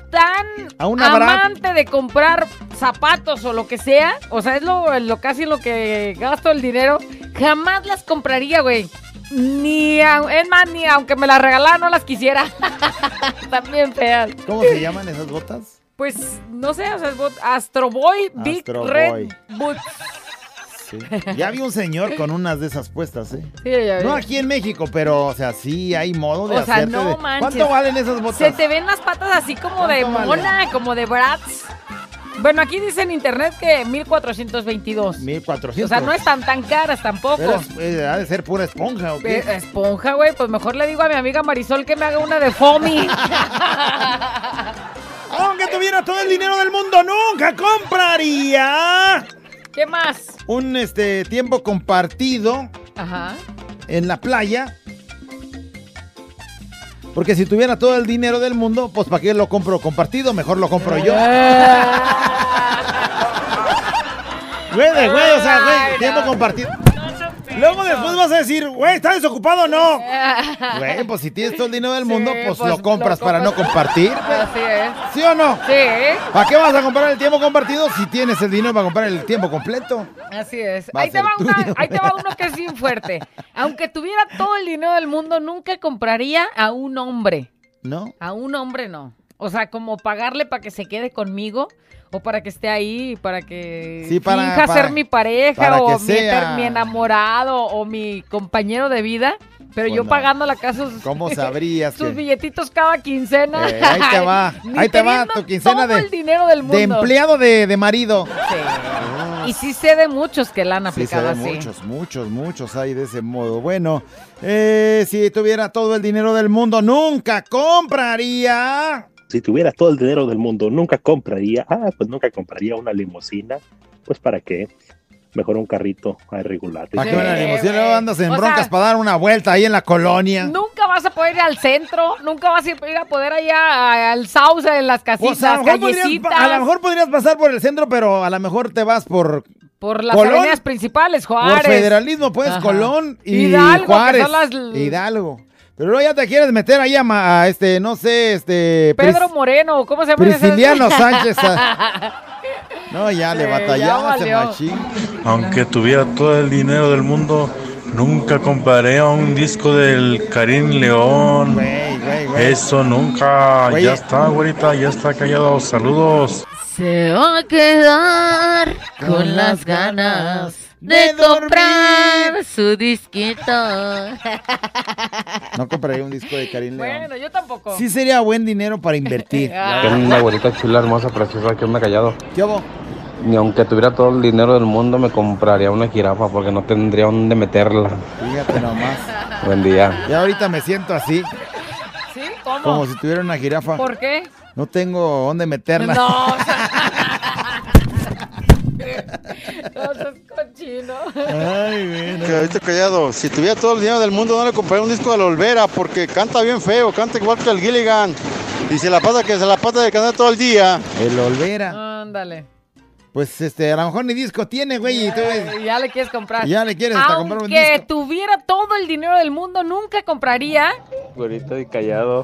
tan A una amante de comprar zapatos o lo que sea, o sea, es lo, lo casi lo que gasto el dinero, jamás las compraría, güey. Ni, au- es más, ni aunque me las regalaran no las quisiera. También feas. ¿Cómo se llaman esas botas? Pues, no sé, o sea, es bot- Astro Boy Big Red. Boots. Sí. Ya vi un señor con unas de esas puestas, ¿eh? Sí, ya. No aquí en México, pero, o sea, sí hay modo de O sea, hacerte no de- manches. ¿Cuánto valen esas botas? Se te ven las patas así como de mona, como de Bratz. Bueno, aquí dice en internet que 1422. 1400. O sea, no están tan caras tampoco. Pero es- eh, ha de ser pura esponja, ¿o qué? Eh, Esponja, güey, pues mejor le digo a mi amiga Marisol que me haga una de foamy. Aunque tuviera todo el dinero del mundo, nunca compraría ¿Qué más? un este tiempo compartido Ajá. en la playa. Porque si tuviera todo el dinero del mundo, pues ¿para qué lo compro compartido? Mejor lo compro yo. Güey, de güey, o sea, güey, tiempo compartido. Luego después vas a decir, güey, ¿estás desocupado o no? Güey, pues si tienes todo el dinero del mundo, pues, pues, lo compras lo para no compartir. Así es. ¿Sí o no? Sí, ¿Para qué vas a comprar el tiempo compartido si tienes el dinero para comprar el tiempo completo? así es. Va te, una- ahí te va uno que es bien fuerte. Aunque tuviera todo el dinero del mundo, nunca compraría a un hombre. ¿No? A un hombre no. O sea, como pagarle para que se quede conmigo o para que esté ahí, para que Sí, para- finja para- ser mi pareja o mi, sea- mi enamorado o mi compañero de vida. Pero yo Bueno, pagando la casa sus, ¿Cómo sabrías sus que- billetitos cada quincena. Eh, ahí te va, ahí te va tu quincena todo de, el dinero del mundo. de empleado de, de marido. Y sí sé de muchos que la han Sí, se aplicado ven así. muchos, muchos, muchos hay de ese modo. Bueno, eh, si tuviera todo el dinero del mundo, nunca compraría. Si tuviera todo el dinero del mundo, nunca compraría, ah, pues nunca compraría una limusina. Pues para qué? Mejor un carrito a regular. ¿Para qué una limusina? Luego andas en O broncas sea, para dar una vuelta ahí en la colonia. Nunca vas a poder ir al centro, nunca vas a ir a poder allá al sauce, en las O casitas, sea, a lo, mejor podrías, callecitas, a lo mejor podrías pasar por el centro, pero a lo mejor te vas por, por las Colón, avenidas principales, por Juárez. federalismo, pues, Ajá. Colón y Hidalgo, que Juárez. son las- Hidalgo. Pero luego ya te quieres meter ahí a, ma- a este, no sé, este... Pedro Pris- Moreno, ¿cómo se llama? ese? Prisciliano Sánchez. ah. No, ya le ya valió. machín. Aunque tuviera todo el dinero del mundo, nunca compraría un disco del Karim León. Eso nunca. Ya está, güerita, ya está callado. Saludos. Se va a quedar con las ganas de comprar su disquito. No compraría un disco de Karim León. Bueno, yo tampoco. Sí sería buen dinero para invertir. Ah. ¿Qué onda, güerita chula, hermosa, preciosa? ¿Qué onda, callado? ¿Qué hubo? Ni aunque tuviera todo el dinero del mundo, me compraría una jirafa porque no tendría dónde meterla. Fíjate nomás. Buen día. Ya ahorita me siento así, ¿Sí? ¿Cómo? como si tuviera una jirafa. ¿Por qué? No tengo dónde meterla. No, o sea... no seas cochino. Que ahorita callado, si tuviera todo el dinero del mundo no le compraría un disco de la Olvera porque canta bien feo, canta igual que el Gilligan y se la pasa que se la pasa de cantar todo el día. El Olvera. Ándale. Pues este, a lo mejor ni disco tiene, güey. y tú ves- Ya le quieres comprar. Ya le quieres hasta comprar un Aunque disco. tuviera todo el dinero del mundo, nunca compraría. Güerita y callado.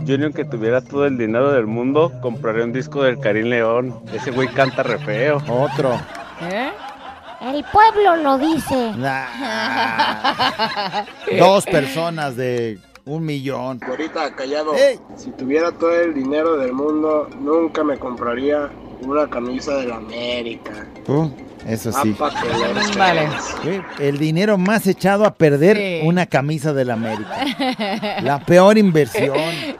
Yo ni aunque tuviera todo el dinero del mundo, compraría un disco del Karim León. Ese güey canta re feo. Otro. ¿Eh? El pueblo lo dice. Dos personas de un millón. Ahorita callado. Si tuviera todo el dinero del mundo, nunca me compraría una camisa de la América. Uh, eso sí. Ah, eres Vale. El dinero más echado a perder Sí. una camisa del América. La peor inversión.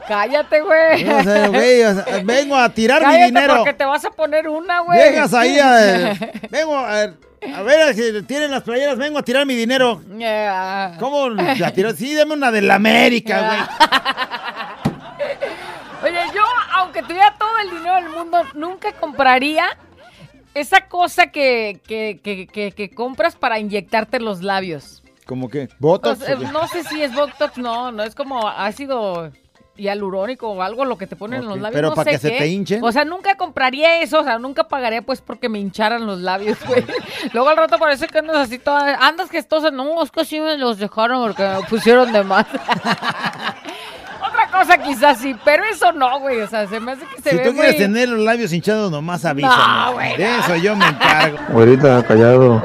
Cállate, güey. O sea, güey, o sea, vengo a tirar mi dinero. porque te vas a poner una, güey. Llegas ahí a, vengo a, a ver si tienen las playeras, vengo a tirar mi dinero. Yeah. ¿Cómo la tiro? Sí, dame una del América, güey. Oye, yo, aunque tuviera todo el dinero del mundo, nunca compraría esa cosa que, que, que, que, que compras para inyectarte los labios. ¿Cómo que? O ¿Botox? sea, o qué? no sé si es Botox, no, no es como ácido hialurónico o algo lo que te ponen en los labios. pero no para sé que se qué. te hinchen. O sea, nunca compraría eso, o sea, nunca pagaría pues porque me hincharan los labios, güey. Luego al rato parece que andas así toda, andas gestosa, no, es que sí me los dejaron porque me pusieron de más. Cosa quizás sí, pero eso no, güey, o sea, se me hace que se Si ve tú quieres muy- tener los labios hinchados, nomás avísame. No, güey, De eso yo me encargo. Güerita, callado.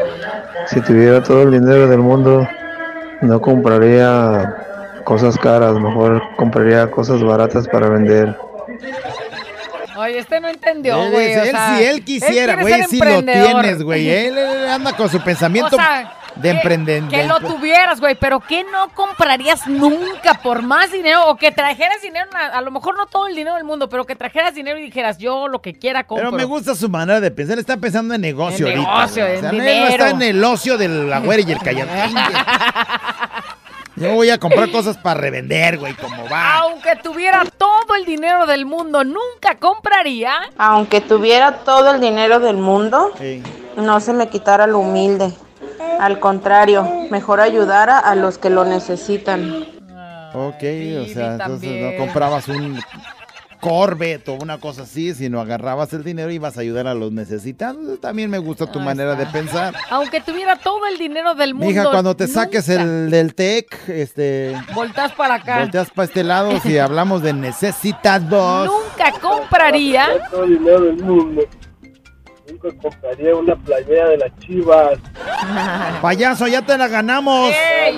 Si tuviera todo el dinero del mundo, No compraría cosas caras, mejor compraría cosas baratas para vender. Oye, este no entendió, Él, güey. o él, sea, si él quisiera, güey, si lo tienes, güey. Él, él anda con su pensamiento O sea, de que- emprender. Que lo tuvieras, güey, pero que no comprarías nunca por más dinero o que trajeras dinero, a, a lo mejor no todo el dinero del mundo, pero que trajeras dinero y dijeras, yo lo que quiera compro. Pero me gusta su manera de pensar. Está pensando en negocio En ahorita. negocio, en dinero. está en el ocio de la güera y el callado. Yo voy a comprar cosas para revender, güey, como va. Aunque tuviera todo el dinero del mundo, nunca compraría. Aunque tuviera todo el dinero del mundo, no se me quitara lo humilde. Al contrario, mejor ayudara a los que lo necesitan. Ok, o sea, entonces no comprabas un Corvette o una cosa así, sino agarrabas el dinero y ibas a ayudar a los necesitados. También me gusta tu manera de pensar. Aunque tuviera todo el dinero del mundo. Mija, cuando te nunca saques el del TEC, este, Voltas para acá. volteas para este lado si hablamos de necesitados. Nunca compraría. Todo el dinero del mundo. Nunca compraría una playera de las chivas. Payaso, ya te la ganamos. Ey,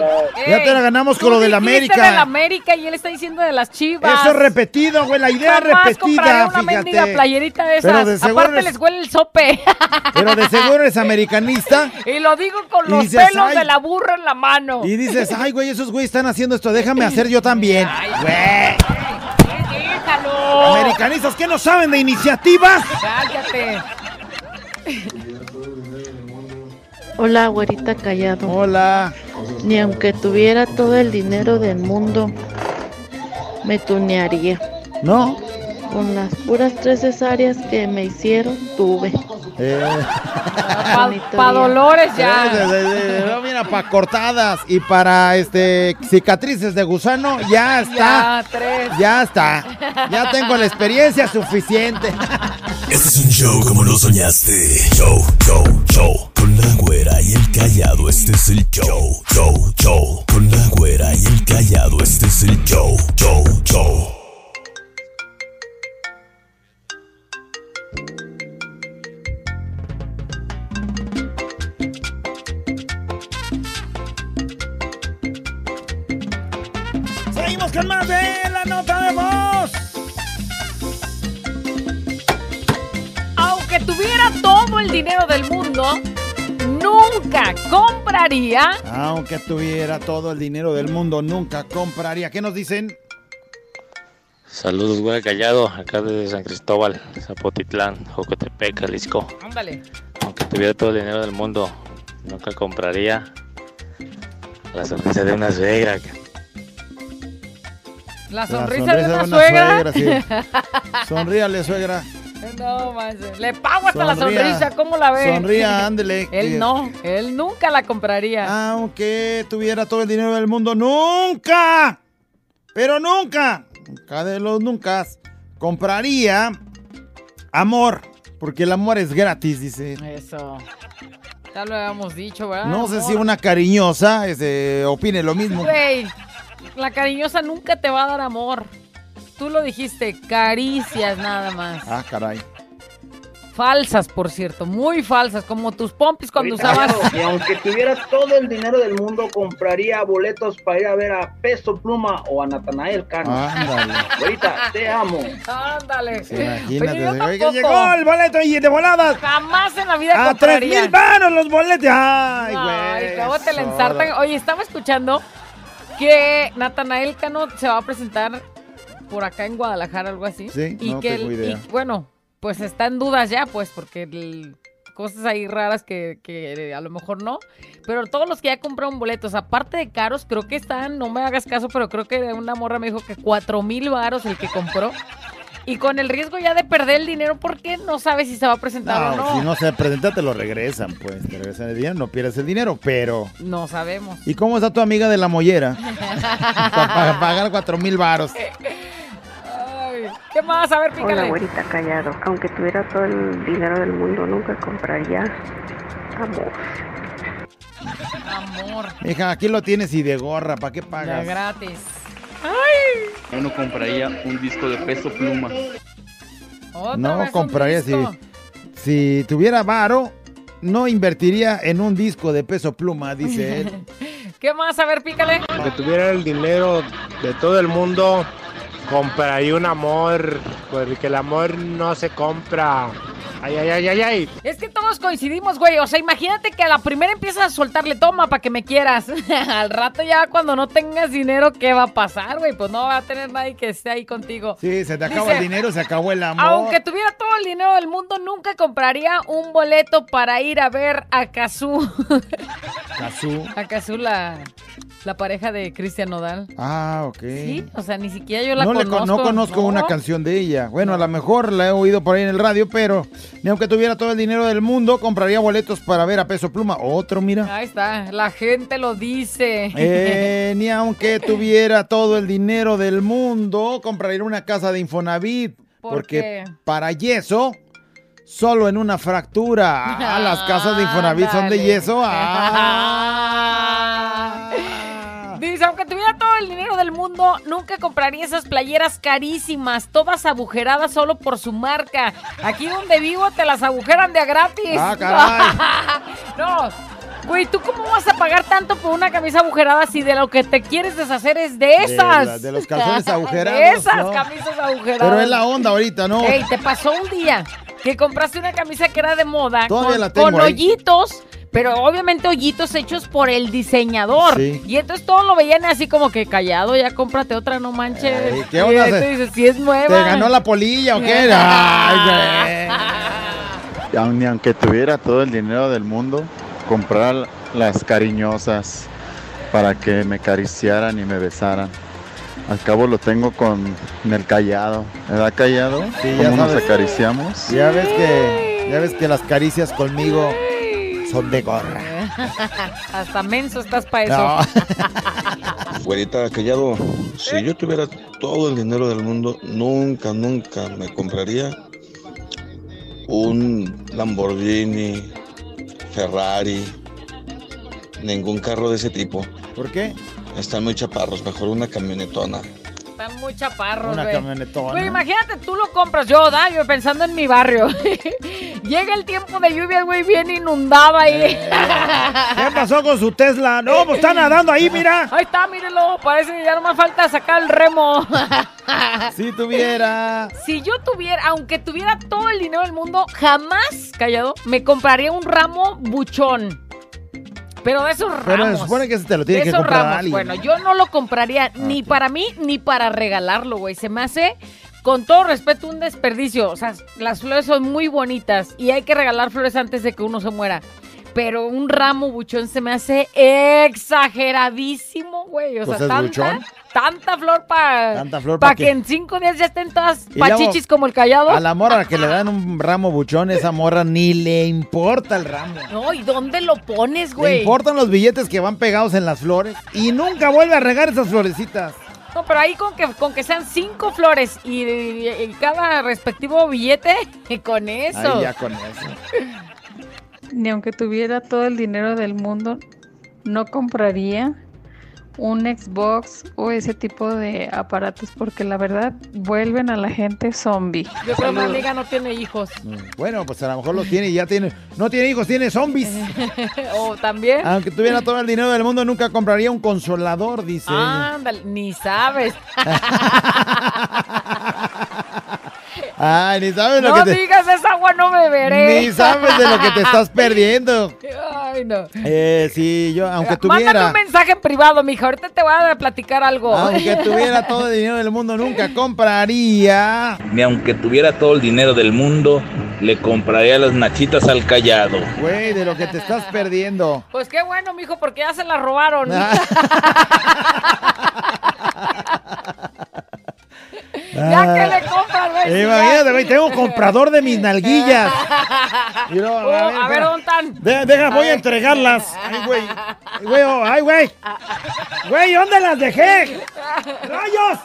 ya ey, te la ganamos con lo del dijiste América. del América y él está diciendo de las chivas. Eso es repetido, güey, la idea Jamás repetida, una fíjate. playerita de Pero esas. de Aparte eres- les huele el sope. Pero de seguro eres americanista. y lo digo con los dices, pelos "Ay". de la burra en la mano. Y dices, ay, güey, esos güeyes están haciendo esto, déjame hacer yo también. Güey, Déjalo. americanistas que no saben de iniciativas. Cállate. Hola, güerita callado. Hola. Ni aunque tuviera todo el dinero del mundo, me tunearía. ¿No? Con las puras tres cesáreas que me hicieron, tuve. Para Bonito Dolores ya. Eh, mira, para cortadas y para este cicatrices de gusano, ya está. Ya, tres. Ya está. Ya tengo la experiencia suficiente. Este es un show como lo soñaste. Show, show, show. Con la güera y el callado, este es el show. Show, show. Con la güera y el callado, este es el show. Show, show. Seguimos con más de la nota de voz. Dinero del mundo, nunca compraría. Aunque tuviera todo el dinero del mundo, nunca compraría. ¿Qué nos dicen? Saludos, güey, callado, acá desde San Cristóbal, Zapotitlán, Jocotepec, Jalisco. Ándale. Aunque tuviera todo el dinero del mundo, nunca compraría la sonrisa de una suegra. La sonrisa, de una, suegra. sí. Sonríale, suegra. No, manches. Le pago hasta la sonrisa, ¿cómo la ve? Sonría, ándele. Él no, él nunca la compraría. Aunque tuviera todo el dinero del mundo, nunca, pero nunca, nunca de los nunca, compraría amor, porque el amor es gratis, dice. Eso. Ya lo habíamos dicho, ¿verdad? No sé amor? si una cariñosa este, opine lo mismo. Güey, la cariñosa nunca te va a dar amor. Tú lo dijiste, caricias nada más. Ah, caray. Falsas, por cierto, muy falsas, como tus pompis cuando usabas. Y aunque tuviera todo el dinero del mundo, compraría boletos para ir a ver a Peso Pluma o a Natanael Cano. Ándale. Ahorita, te amo. Ándale. Imagínate, oiga, llegó el boleto y de voladas. Jamás en la vida A tres mil varos los boletos. Ay, Ay, güey. luego te la ensartan. Oye, estaba escuchando que Natanael Cano se va a presentar por acá en Guadalajara, algo así. Sí, y no que tengo el- idea. y, bueno, pues está en dudas ya, pues, porque el- cosas ahí raras que, que a lo mejor no. Pero todos los que ya compraron boletos, aparte de caros, creo que están, no me hagas caso, pero creo que una morra me dijo que cuatro mil varos el que compró. Y con el riesgo ya de perder el dinero porque no sabe si se va a presentar o No, no. si no se presenta, te lo regresan, pues. Te regresan el dinero, no pierdes el dinero, pero. No sabemos. ¿Y cómo está tu amiga de la mollera? Para pagar cuatro mil varos. ¿Qué más? A ver, Hola, pícale. güerita callado. Aunque tuviera todo el dinero del mundo, nunca compraría amor. Amor. Hija, aquí lo tienes y de gorra, ¿para qué pagas? gratis. ¡Ay! Yo no compraría un disco de peso pluma. No compraría si, si tuviera varo, no invertiría en un disco de peso pluma, dice él. ¿Qué más? A ver, pícale. Que tuviera el dinero de todo el mundo, compraría un amor, porque el amor no se compra. Ay, ay, ay, ay, ay. Es que todos coincidimos, güey. O sea, imagínate que a la primera empiezas a soltarle toma para que me quieras. Al rato ya cuando no tengas dinero, ¿qué va a pasar, güey? Pues no va a tener nadie que esté ahí contigo. Sí, se te acaba Dice, el dinero, se acabó el amor. Aunque tuviera todo el dinero del mundo, nunca compraría un boleto para ir a ver a Kazú. Cazú. a Kazú, la, la pareja de Cristian Nodal. Ah, ok. Sí, o sea, ni siquiera yo la no, le conozco. con- no conozco ¿no? una canción de ella. Bueno, a lo mejor la he oído por ahí en el radio, pero ni aunque tuviera todo el dinero del mundo, compraría boletos para ver a Peso Pluma. Otro, mira. Ahí está, la gente lo dice. Eh, ni aunque tuviera todo el dinero del mundo, compraría una casa de Infonavit. ¿Por porque qué? para yeso, solo en una fractura. Ah, las casas de Infonavit son de yeso. Ah. Dice, aunque tuviera todo el dinero del mundo, nunca compraría esas playeras carísimas, todas agujeradas solo por su marca. Aquí donde vivo te las agujeran de a gratis. Ah, caray. no. Güey, ¿tú cómo vas a pagar tanto por una camisa agujerada si de lo que te quieres deshacer es de esas? la- de los calzones agujerados, De esas ¿no? camisas agujeradas. Pero es la onda ahorita, ¿no? Ey, te pasó un día que compraste una camisa que era de moda Todavía con, la tengo con ahí. hoyitos, pero obviamente hoyitos hechos por el diseñador. Sí. Y entonces todos lo veían así como que callado, ya cómprate otra, no manches. Ey, ¿qué onda? Y tú Se- dices, si es nueva. ¿Te ganó la polilla o qué? Ay, Ni aunque tuviera todo el dinero del mundo, comprar las cariñosas para que me acariciaran y me besaran. Al cabo lo tengo con el callado. ¿Verdad callado? Sí, ya ¿Cómo nos sabes. acariciamos? Ya ves que, ya ves que las caricias conmigo son de gorra. Hasta menso estás para eso. No. Güerita Callado, si yo tuviera todo el dinero del mundo, nunca, nunca me compraría un Lamborghini, Ferrari, ningún carro de ese tipo. ¿Por qué? Están muy chaparros, mejor una camionetona. Están muy chaparros, Una güey. camionetona. Güey, imagínate, tú lo compras yo, da, yo pensando en mi barrio. Llega el tiempo de lluvia, güey, bien inundada ahí. Eh. ¿Qué pasó con su Tesla? No, pues está nadando ahí, mira. Ahí está, mírenlo, parece que ya no me falta sacar el remo. Si tuviera. Si yo tuviera, aunque tuviera todo el dinero del mundo, jamás, callado, me compraría un ramo buchón. Pero de esos Pero ramos. se supone que se te lo tiene de que esos comprar ramos. alguien. Bueno, yo no lo compraría ni para mí ni para regalarlo, güey. Se me hace, con todo respeto, un desperdicio. O sea, las flores son muy bonitas y hay que regalar flores antes de que uno se muera. Pero un ramo buchón se me hace exageradísimo, güey. O sea, es tanta, buchón. tanta flor para flor pa' que en cinco días ya estén todas pachichis como el callado. A la morra que le dan un ramo buchón, esa morra ni le importa el ramo. No, ¿y dónde lo pones, Le güey? importan los billetes que van pegados en las flores y nunca vuelve a regar esas florecitas. No, pero ahí con que, con que sean cinco flores y, y- y cada respectivo billete, con eso. Ahí ya con eso. Ni aunque tuviera todo el dinero del mundo, no compraría un Xbox o ese tipo de aparatos porque la verdad vuelven a la gente zombie. Yo creo que mi amiga no tiene hijos. Bueno, pues a lo mejor los tiene y ya tiene. No tiene hijos, tiene zombies. o también. Aunque tuviera todo el dinero del mundo, nunca compraría un consolador, dice. Ándale, ni sabes. Ay, ni sabes lo no que te. digas esa agua, no beberé. Ni sabes de lo que te estás perdiendo. Ay, no. Eh, sí, yo, aunque Mándame tuviera. un mensaje en privado, mija. Ahorita te voy a platicar algo. Aunque tuviera todo el dinero del mundo, nunca compraría. Ni aunque tuviera todo el dinero del mundo, le compraría las nachitas al callado. Güey, de lo que te estás perdiendo. Pues qué bueno, mijo, porque ya se la robaron. ya que le compras, güey. Imagínate, güey, tengo un comprador de mis nalguillas. Y no, Oh, a ver, ¿dónde están? De- deja, voy a entregarlas. Ay, güey. Ay, güey, oh, ay, güey. Güey, ¿dónde las dejé? ¡Rayos!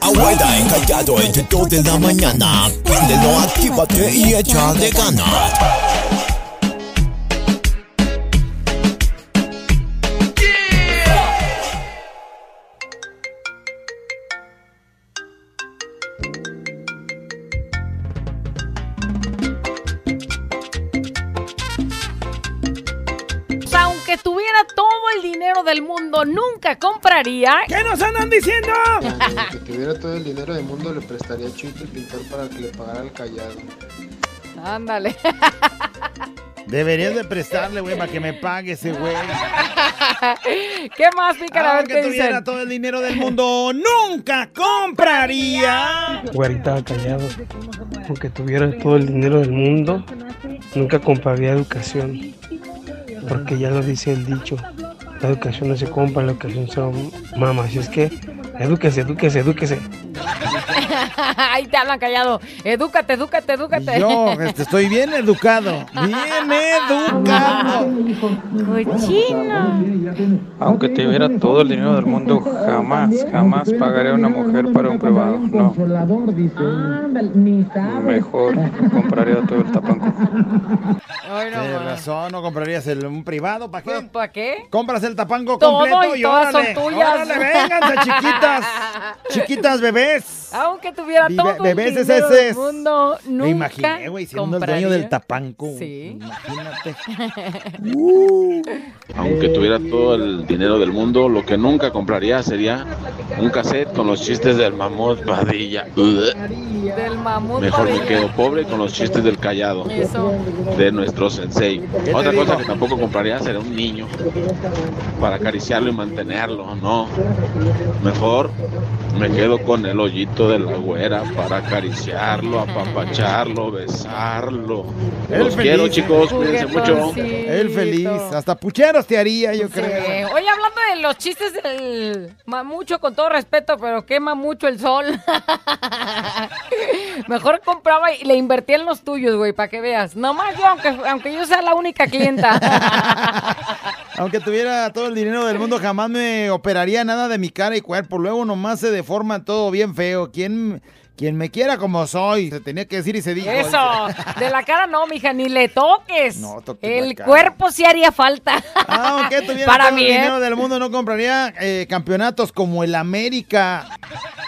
Abuela encallado entre 2 de la mañana. Préndelo, actívate y échale ganas. Dinero del mundo nunca compraría. ¿Qué nos andan diciendo? Si tuviera todo el dinero del mundo, le prestaría a Chuito el pintor para que le pagara el callado. Ándale. Deberías de prestarle, güey, para que me pague ese güey. ¿Qué más, pícara? A ver Aunque qué tuviera dicen. todo el dinero del mundo, nunca compraría. Güerita callado. Aunque tuviera todo el dinero del mundo, nunca compraría educación. Porque ya lo dice el dicho. La educación no se compra, la educación se mama. Así es que, edúquese, edúquese, edúquese. Ahí te hablan callado. Edúcate, edúcate, edúcate. Yo este, estoy bien educado. Bien educado. Cochino. Aunque tuviera todo el dinero del mundo, jamás, jamás pagaría a una mujer para un privado. No. Mejor compraría todo el tapanco. Tienes razón, no comprarías el, un privado, ¿para qué? ¿Para qué? Compras el tapanco Todo completo y y, todas órale, son tuyas. órale, vénganse, chiquitas. Chiquitas bebés. Aunque tuviera Vive- todo bebés el dinero ese del es. mundo, nunca Me imaginé, güey, siendo el dueño del tapanco. Sí. Imagínate. Aunque tuviera todo el dinero del mundo, lo que nunca compraría sería un cassette con los chistes del mamut Padilla. Del mamut. Mejor me quedo pobre con los chistes del callado Eso. de nuestro sensei. Otra cosa digo? que tampoco compraría sería un niño para acariciarlo y mantenerlo, no. Mejor me quedo con el hoyito de la güera para acariciarlo, apapacharlo, besarlo. Los quiero feliz. chicos, cuídense mucho. Él feliz. Hasta pucheros te haría, yo Sí. creo. Oye, hablando de los chistes del mamucho, con todo respeto, pero quema mucho el sol. Mejor compraba y le invertía en los tuyos, güey, para que veas. Nomás yo, aunque, aunque yo sea la única clienta. Aunque tuviera todo el dinero del mundo, jamás me operaría nada de mi cara y cuerpo. Luego nomás se deforma todo bien feo. ¿Quién, quien me quiera como soy? Se tenía que decir y se dijo. Eso, de la cara no, mija, ni le toques. No toques El cuerpo sí haría falta. Aunque tuviera Para todo mí, el ¿eh? dinero del mundo, no compraría eh, campeonatos como el América.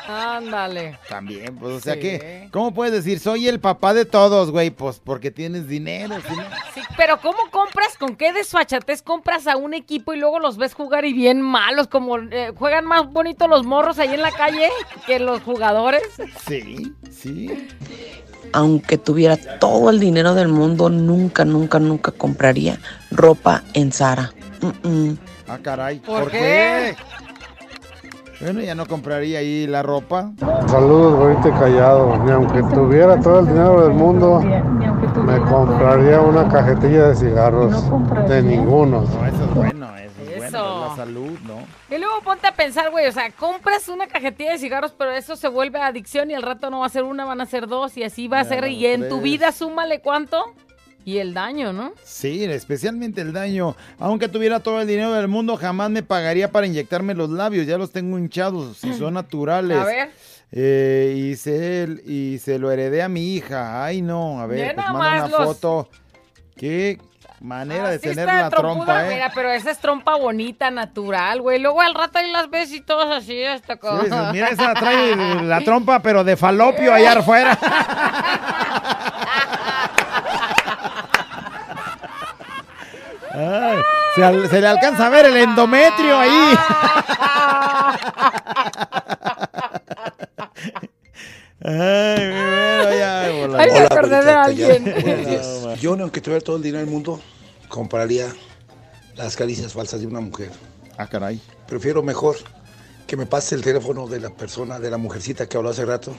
Ándale. También, pues, o sea Sí. que, ¿cómo puedes decir? Soy el papá de todos, güey, pues porque tienes dinero. ¿sí? Sí, pero ¿cómo compras? ¿Con qué desfachatez compras a un equipo y luego los ves jugar y bien malos? Como eh, juegan más bonito los morros ahí en la calle que los jugadores. Sí, sí. Aunque tuviera todo el dinero del mundo, nunca, nunca, nunca compraría ropa en Zara. Mm, mm. Ah, caray. ¿Por ¿Por, qué? qué? Bueno, ya no compraría ahí la ropa. Saludos, güerita callado. Ni aunque tuviera todo el dinero del mundo, me compraría una cajetilla de cigarros. De ninguno. No, eso es bueno, eso es bueno. Es la salud, ¿no? Y luego ponte a pensar, güey, o sea, compras una cajetilla de cigarros, pero eso se vuelve adicción y al rato no va a ser una, van a ser dos y así va a Ya, ser. Y en tu vida súmale cuánto y el daño, ¿no? Sí, especialmente el daño. Aunque tuviera todo el dinero del mundo, jamás me pagaría para inyectarme los labios. Ya los tengo hinchados, si son naturales. A ver. Eh, y, se, y se lo heredé a mi hija. Ay, no. A ver, pues manda una los- foto. Qué manera de Sí tener la trompuda, trompa, ¿eh? Mira, pero esa es trompa bonita, natural, güey. Luego al rato ahí las ves y todas así, hasta como... mira, esa trae la trompa, pero de falopio allá afuera. Ay, se, al- se le alcanza a ver el endometrio ahí. Ay, mi güero, ya. Ay, me Hola, acordé de alguien. No. Yo, aunque tuviera todo el dinero del mundo, compraría las caricias falsas de una mujer. Ah, caray. Prefiero mejor que me pase el teléfono de la persona, de la mujercita que habló hace rato,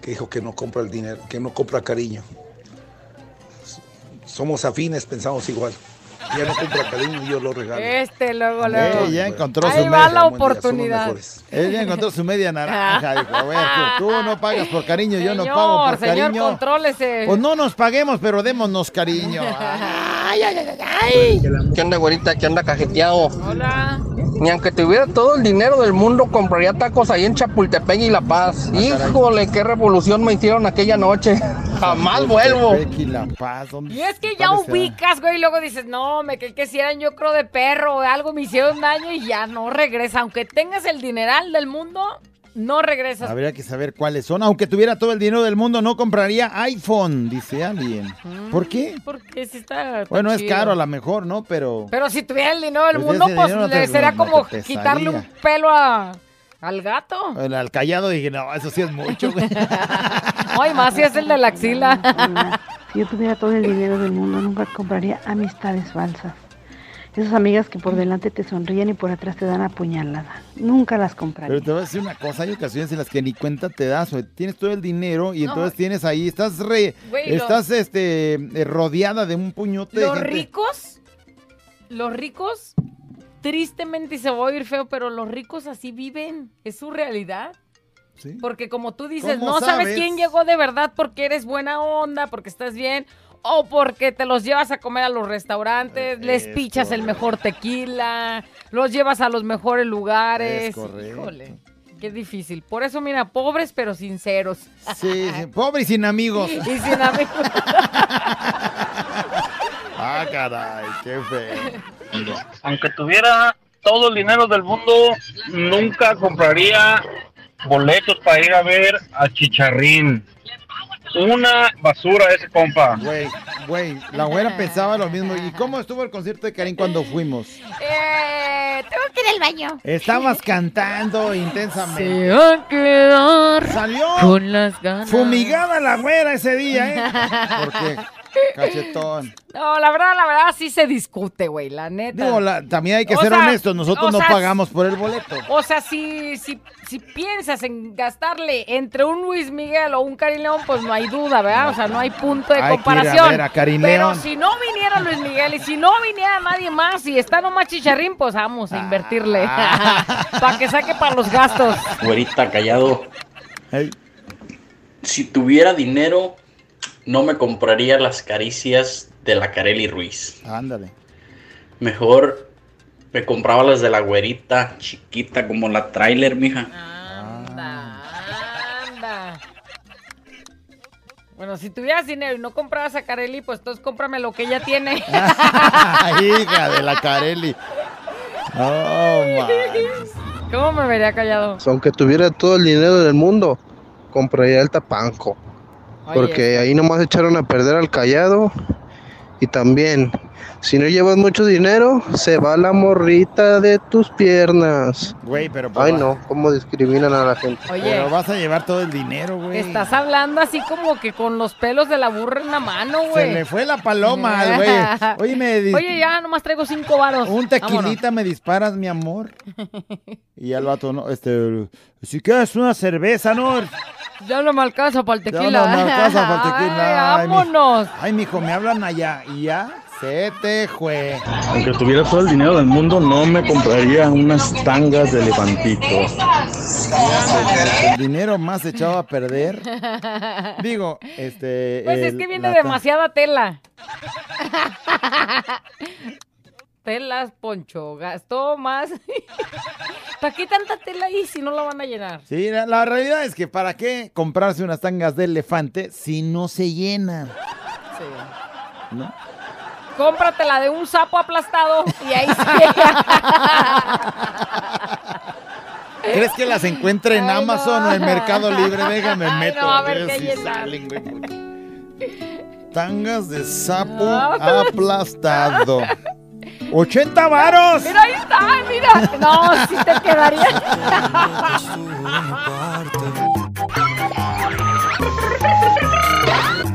que dijo que no compra el dinero, que no compra cariño. Somos afines, pensamos igual. Ella no compra cariño y yo lo regalo. Este, luego, luego. Ella encontró Ahí su va media. la oportunidad. Ella encontró su media naranja. Dijo, a ver, tú, tú no pagas por cariño, yo no Señor, pago por señor, cariño. contrólese. Pues no nos paguemos, pero démonos cariño. Ay, ay, ay, ay. ¿Qué onda, güerita? ¿Qué onda, cajeteado? Hola. Ni aunque tuviera todo el dinero del mundo, compraría tacos ahí en Chapultepec y La Paz. Híjole, qué revolución me hicieron aquella noche. Jamás vuelvo. Y La Paz, ¿dónde- Y es que ya ubicas, güey, y luego dices, no, me creí que si eran yo creo de perro o algo me hicieron daño y ya no regresa. Aunque tengas el dineral del mundo, no regresas. Habría que saber cuáles son. Aunque tuviera todo el dinero del mundo, no compraría iPhone, dice alguien. ¿Por qué? Porque si está. está Bueno, es caro a lo mejor, ¿no? Pero. Pero si tuviera el dinero del Pues mundo, pues dinero no te- le sería no como quitarle un pelo a, al gato. El al callado dije, no, eso sí es mucho, güey. Ay, más si es el de la axila. Si yo tuviera todo el dinero del mundo, nunca compraría amistades falsas. Esas amigas que por delante te sonríen y por atrás te dan apuñalada. Nunca las compraría. Pero te voy a decir una cosa, hay ocasiones en las que ni cuenta te das, güey. Tienes todo el dinero y No. entonces tienes ahí, estás re, Güey, lo- estás este eh, rodeada de un puñote de Los gente. ricos, los ricos, tristemente y se va a oír feo, pero los ricos así viven. Es su realidad. Porque como tú dices, ¿Cómo no sabes? sabes? quién llegó de verdad porque eres buena onda, porque estás bien, o porque te los llevas a comer a los restaurantes, les Es pichas el mejor tequila, los llevas a los mejores lugares. Es correcto. Híjole, qué difícil. Por eso, mira, pobres pero sinceros. Sí, sí, pobre y sin amigos. Y sin amigos. Ah, caray, qué feo. Aunque tuviera todo el dinero del mundo, nunca compraría boletos para ir a ver a Chicharrín. Una basura ese compa. Güey, güey, la güera pensaba lo mismo. ¿Y cómo estuvo el concierto de Karim cuando fuimos? Eh, tengo que ir al baño. Estabas cantando intensamente. Se va a quedar Salió con las ganas. Fumigada la güera ese día, ¿eh? Porque cachetón. No, la verdad, la verdad sí se discute, güey, la neta. Digo, la- también hay que O ser sea, honestos. Nosotros no sea, pagamos por el boleto. O sea, si, si, si piensas en gastarle entre un Luis Miguel o un Karim León, pues no hay duda, ¿verdad? O sea, no hay punto de Hay que ir a comparación. ver a Karim Pero León. si no viniera Luis Miguel y si no viniera nadie más y está nomás Chicharrín, pues vamos a invertirle. Ah. para que saque para los gastos. Güerita callado. Si tuviera dinero, no me compraría las caricias de la Carely Ruiz. Ándale. Mejor me compraba las de la güerita, chiquita como la trailer, mija. Anda. Bueno, si tuvieras dinero y no comprabas a Carelli, pues entonces cómprame lo que ella tiene. Hija de la Carelli. Oh, man. ¿Cómo me vería callado? Aunque tuviera todo el dinero del mundo, compraría el tapanco. Oye. Porque ahí nomás echaron a perder al callado. Y también, si no llevas mucho dinero, se va la morrita de tus piernas. Güey, pero. pues, Ay, va- no, cómo discriminan a la gente. Oye. Pero vas a llevar todo el dinero, güey. Estás hablando así como que con los pelos de la burra en la mano, güey. Se le fue la paloma al güey. Oye, me dis- Oye, ya nomás traigo cinco varos. Un tequilita me disparas, mi amor. Y al vato, no, este, si quieres una cerveza, ¿no? Ya no me alcanza para el Ya tequila. no me alcanza para el tequila. Ay, Ay, mi- vámonos. Ay, mijo, me hablan allá. Y ya se te fue. Aunque tuviera todo el dinero del mundo, no me compraría unas tangas de elefantito. El dinero más echado a perder. Digo, este. Pues es que viene demasiada tela. Telas, Poncho, gastó más. ¿Para qué tanta tela ahí si no la van a llenar? Sí, la, la realidad es que ¿para qué comprarse unas tangas de elefante si no se llenan? Sí. ¿No? Cómpratela de un sapo aplastado y ahí sí. ¿Crees que las encuentre en Ay, Amazon no. o en Mercado Libre? Déjame Ay, meto no, a ver ver qué si llenan. salen, güey. Tangas de sapo No. aplastado. ¡80 varos! Mira, ahí está, mira. No, sí te quedaría.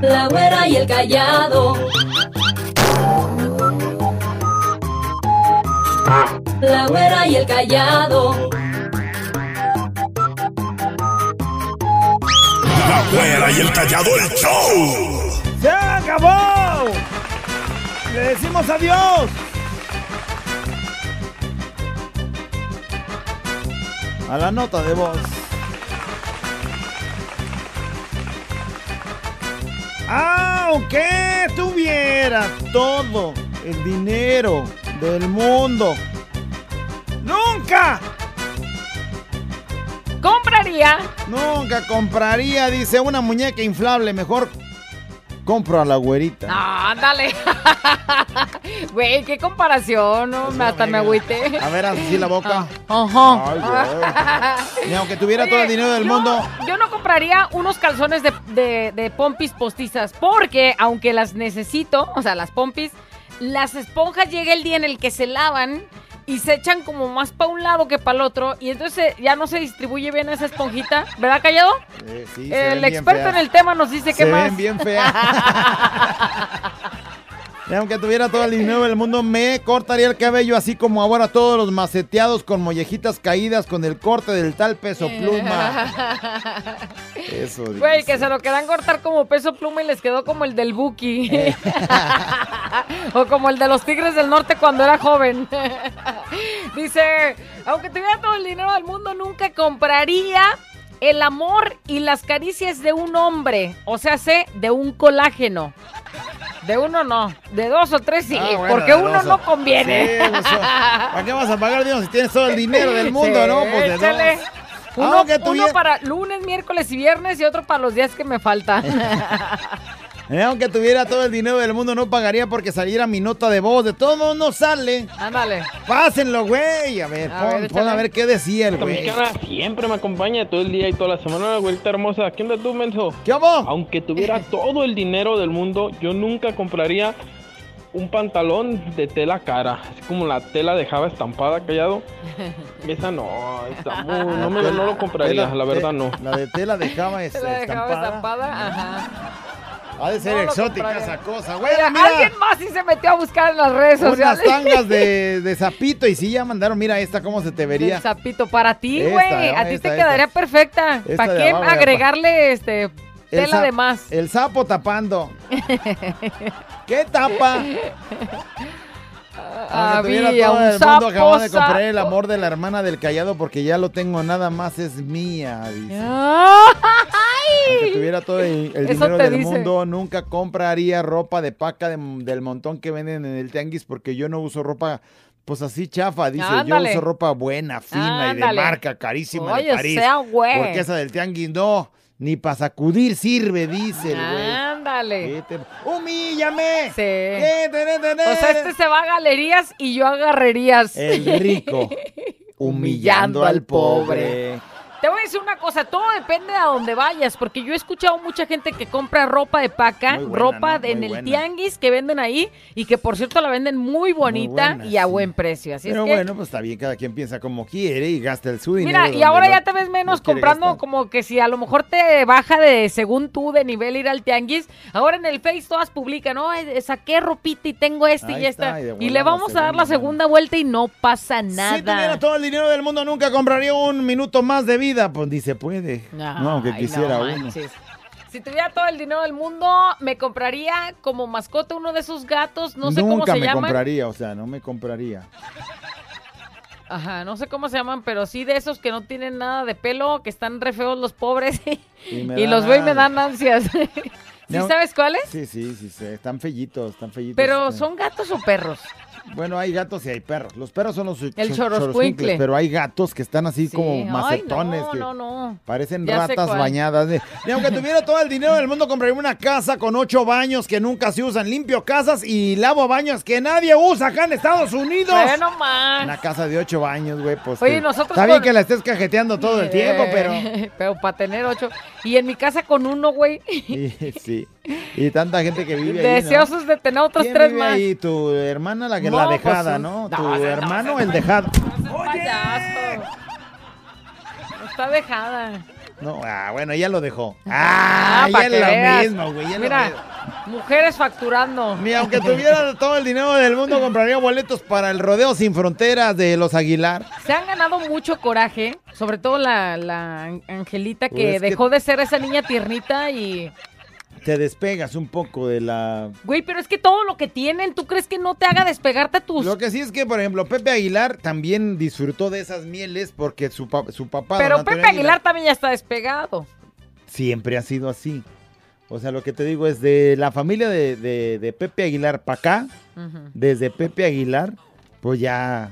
La güera y el callado. La güera y el callado. La güera y el callado el show. ¡Se acabó! ¡Le decimos adiós! A la nota de voz. Aunque tuviera todo el dinero del mundo, nunca, ¿Compraría? nunca compraría, dice, una muñeca inflable. Mejor compro a la güerita. No, ándale. Güey, qué comparación, ¿no? Me- hasta me agüité. A ver, así la boca. Ajá. Ay, güey. Ni aunque tuviera todo el dinero del yo- mundo. Yo no compraría unos calzones de, de- de pompis postizas porque aunque las necesito, o sea, las pompis, las esponjas llega el día en el que se lavan y se echan como más para un lado que para el otro y entonces ya no se distribuye bien esa esponjita, ¿verdad, Callado? Eh, sí, el experto en el tema nos dice Se qué más. ven bien feas. Y aunque tuviera todo el dinero del mundo, me cortaría el cabello así como ahora todos los maceteados con mollejitas caídas con el corte del tal peso pluma. Eso. Güey, que se lo quedan cortar como peso pluma y les quedó como el del Buki. Eh. o como el de los Tigres del Norte cuando era joven. Dice, aunque tuviera todo el dinero del mundo, nunca compraría el amor y las caricias de un hombre. O sea, sé, de un colágeno. De uno no, de dos o tres sí, Ah, bueno, porque uno no conviene. Sí, pues, ¿Para qué vas a pagar dinero si tienes todo el dinero del mundo, Sí, no? Pues échale. dos. Uno, tuviera- para lunes, miércoles y viernes y otro para los días que me faltan. Eh, aunque tuviera todo el dinero del mundo, no pagaría porque saliera mi nota de voz. De todo modo no sale. Ándale. Pásenlo, güey. A ver, A pon, ver, pon a ver qué decía el güey. siempre me acompaña todo el día y toda la semana, la güerita hermosa. ¿Qué onda tú, menso? ¿Qué hago? Aunque tuviera todo el dinero del mundo, yo nunca compraría un pantalón de tela cara, así como la tela de Java estampada, callado. Esa no, muy- no, me, lo- no lo compraría, la verdad no. La de tela de Java es Se la dejaba estampada. estampada, ajá. Ha de ser No exótica esa cosa, güey. Mira, Mira, alguien más sí se metió a buscar en las redes unas sociales. tangas de, de zapito y sí ya mandaron. Mira esta cómo se te vería. Del sapito para ti, güey. A ti Esta, te esta. quedaría perfecta. ¿Para qué abajo, ya, agregarle este El tela de más? El sapo tapando. ¿Qué tapa? Había todo un el mundo, de comprar el amor de la hermana del callado porque ya lo tengo, nada más es mía, dice. Aunque tuviera todo el, dinero del dice. mundo, nunca compraría ropa de paca de- del montón que venden en el tianguis porque yo no uso ropa, pues así chafa, dice. Ándale. Yo uso ropa buena, fina y de marca, carísima Oye, de París. sea güey. Porque esa del tianguis no, ni para sacudir sirve, dice el güey. Ándale. ¿Qué te- ¡Humíllame! Sí. O sea, este se va a galerías y yo a garrerías. El rico humillando al pobre. Te voy a decir una cosa, todo depende de a dónde vayas, porque yo he escuchado mucha gente que compra ropa de paca, buena, ropa ¿no? de- en el buena. tianguis que venden ahí y que por cierto la venden muy bonita buena, y a sí. buen precio. Así Pero es que, bueno, pues está bien, cada quien piensa como quiere y gasta el su dinero. mira, y ahora lo- ya te ves menos comprando gastar. como que si a lo mejor te baja de, según tú, de nivel ir al tianguis. Ahora en el Face todas publican, no, Eh, saqué ropita y tengo este Ahí y está, esta. y Y le vamos a dar la segunda vuelta y no pasa Si tuviera nada. todo el dinero del mundo, nunca compraría un minuto más de vida. Pues dice, puede. no, aunque quisiera no uno. Si tuviera todo el dinero del mundo, me compraría como mascota uno de esos gatos, no sé cómo nunca se me llaman. compraría, o sea, no me compraría. Ajá, no sé cómo se llaman, pero sí de esos que no tienen nada de pelo, que están re feos los pobres. Y me los veo y me dan ansias. ¿Sí No. sabes cuáles? Sí, sí, sí, sí, están fellitos, están fellitos. Pero sí. son gatos o perros. Bueno, hay gatos y hay perros. Los perros son los El cho- choroscuincle. pero hay gatos que están así como ay, macetones. no, que no, no. Parecen Ya ratas bañadas. de- Y aunque tuviera todo el dinero del mundo, compraría una casa con ocho baños que nunca se usan. Limpio casas y lavo baños que nadie usa acá en Estados Unidos. Bueno, más. Una casa de ocho baños, güey, pues. Oye, que- nosotros Está bien que la estés cajeteando todo el tiempo, pero. pero para tener ocho. Y en mi casa con uno, güey. Sí. Y tanta gente que vive ahí. ¿no? Deseosos de tener otros ¿Quién tres vive más. ahí? Tu hermana, la que No, la pues, dejada, ¿no? Tu no, no, hermano, no, el dejado. Payaso. Está dejada. No, ah, bueno, ya lo dejó. Ah, Ah, ya es lo mismo, güey. lo Mira, mujeres facturando. Ni aunque tuviera todo el dinero del mundo, compraría boletos para el rodeo sin fronteras de los Aguilar. Se han ganado mucho coraje, sobre todo la, la An- Angelita que Pues que- dejó de ser esa niña tiernita y... Te despegas un poco de la. Güey, pero es que todo lo que tienen, ¿tú crees que no te haga despegarte a tus... Lo que sí es que, por ejemplo, Pepe Aguilar también disfrutó de esas mieles porque su, pa- su papá. Pero Pepe Aguilar también ya está despegado. siempre ha sido así. O sea, lo que te digo es de la familia de, de- de Pepe Aguilar para acá, desde Pepe Aguilar, pues ya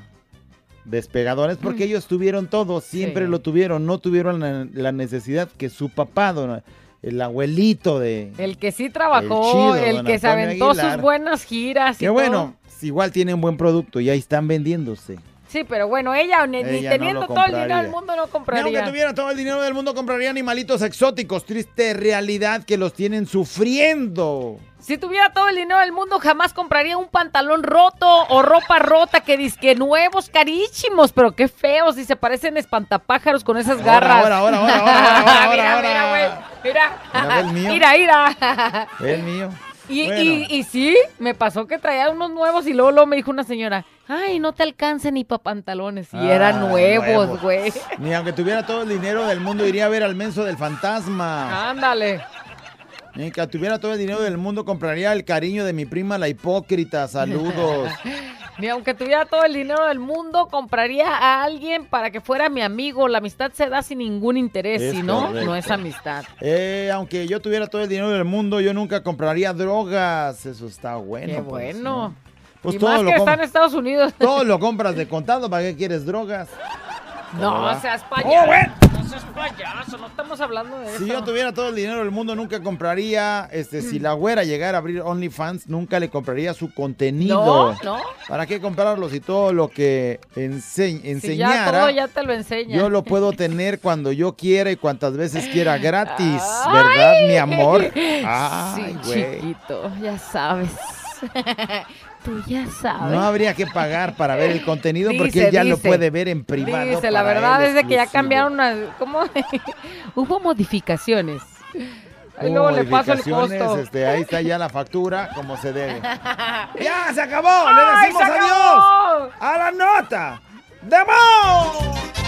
despegadores, porque ellos tuvieron todo, siempre Sí. lo tuvieron, no tuvieron la, la necesidad que su papá, don- el abuelito de... El que sí trabajó, chido, el, don que se aventó Aguilar. sus buenas giras y Que bueno, igual tienen buen producto y ahí están vendiéndose. Sí, pero bueno, ella, ni, ni Ella teniendo todo el dinero del mundo no Ni compraría. aunque tuviera todo el dinero del mundo, compraría animalitos exóticos. Triste realidad que los tienen sufriendo. Si tuviera todo el dinero del mundo, jamás compraría un pantalón roto o ropa rota que disque nuevos, carísimos, pero qué feos y se parecen espantapájaros con esas garras. Ahora, ahora, ahora, ahora, mira, mira, güey. Mira. Mira, el mío. Mira, mira. El mío. Y, Bueno. y, y sí, me pasó que traía unos nuevos y luego, luego me dijo una señora, ay, no te alcancen ni para pantalones. Y Ah, eran nuevos, nuevos. güey. Ni aunque tuviera todo el dinero del mundo, iría a ver al menso del fantasma. Ándale. Ni aunque tuviera todo el dinero del mundo, compraría el cariño de mi prima la hipócrita. Saludos. Ni aunque tuviera todo el dinero del mundo, compraría a alguien para que fuera mi amigo. La amistad se da sin ningún interés, Es si no, correcto. no es amistad. Eh, aunque yo tuviera todo el dinero del mundo, yo nunca compraría drogas. Eso está bueno. Qué pues, bueno. ¿no? Pues y todo más lo que está en Estados Unidos. Todo lo compras de contado, ¿para qué quieres drogas? No seas Oh, payaso. bueno. No seas payaso, no estamos hablando de eso. Si yo tuviera todo el dinero del mundo, nunca compraría, este, si la güera llegara a abrir OnlyFans, nunca le compraría su contenido. No, no. ¿Para qué comprarlo si todo lo que ense- Si ya enseñara, todo ya te lo enseña. yo lo puedo tener cuando yo quiera y cuantas veces quiera gratis, ¿verdad, mi amor? Ay, sí, güey. chiquito, ya sabes. Tú ya sabes. No habría que pagar para ver el contenido porque él ya lo puede ver en privado. Dice, la verdad es de que ya cambiaron unas... ¿Cómo? Hubo modificaciones. Ahí luego le paso el costo. este, ahí está ya la factura como se debe. ¡Ya, se acabó! ¡Ay, ¡Le decimos adiós! ¡A la nota! ¡Demo!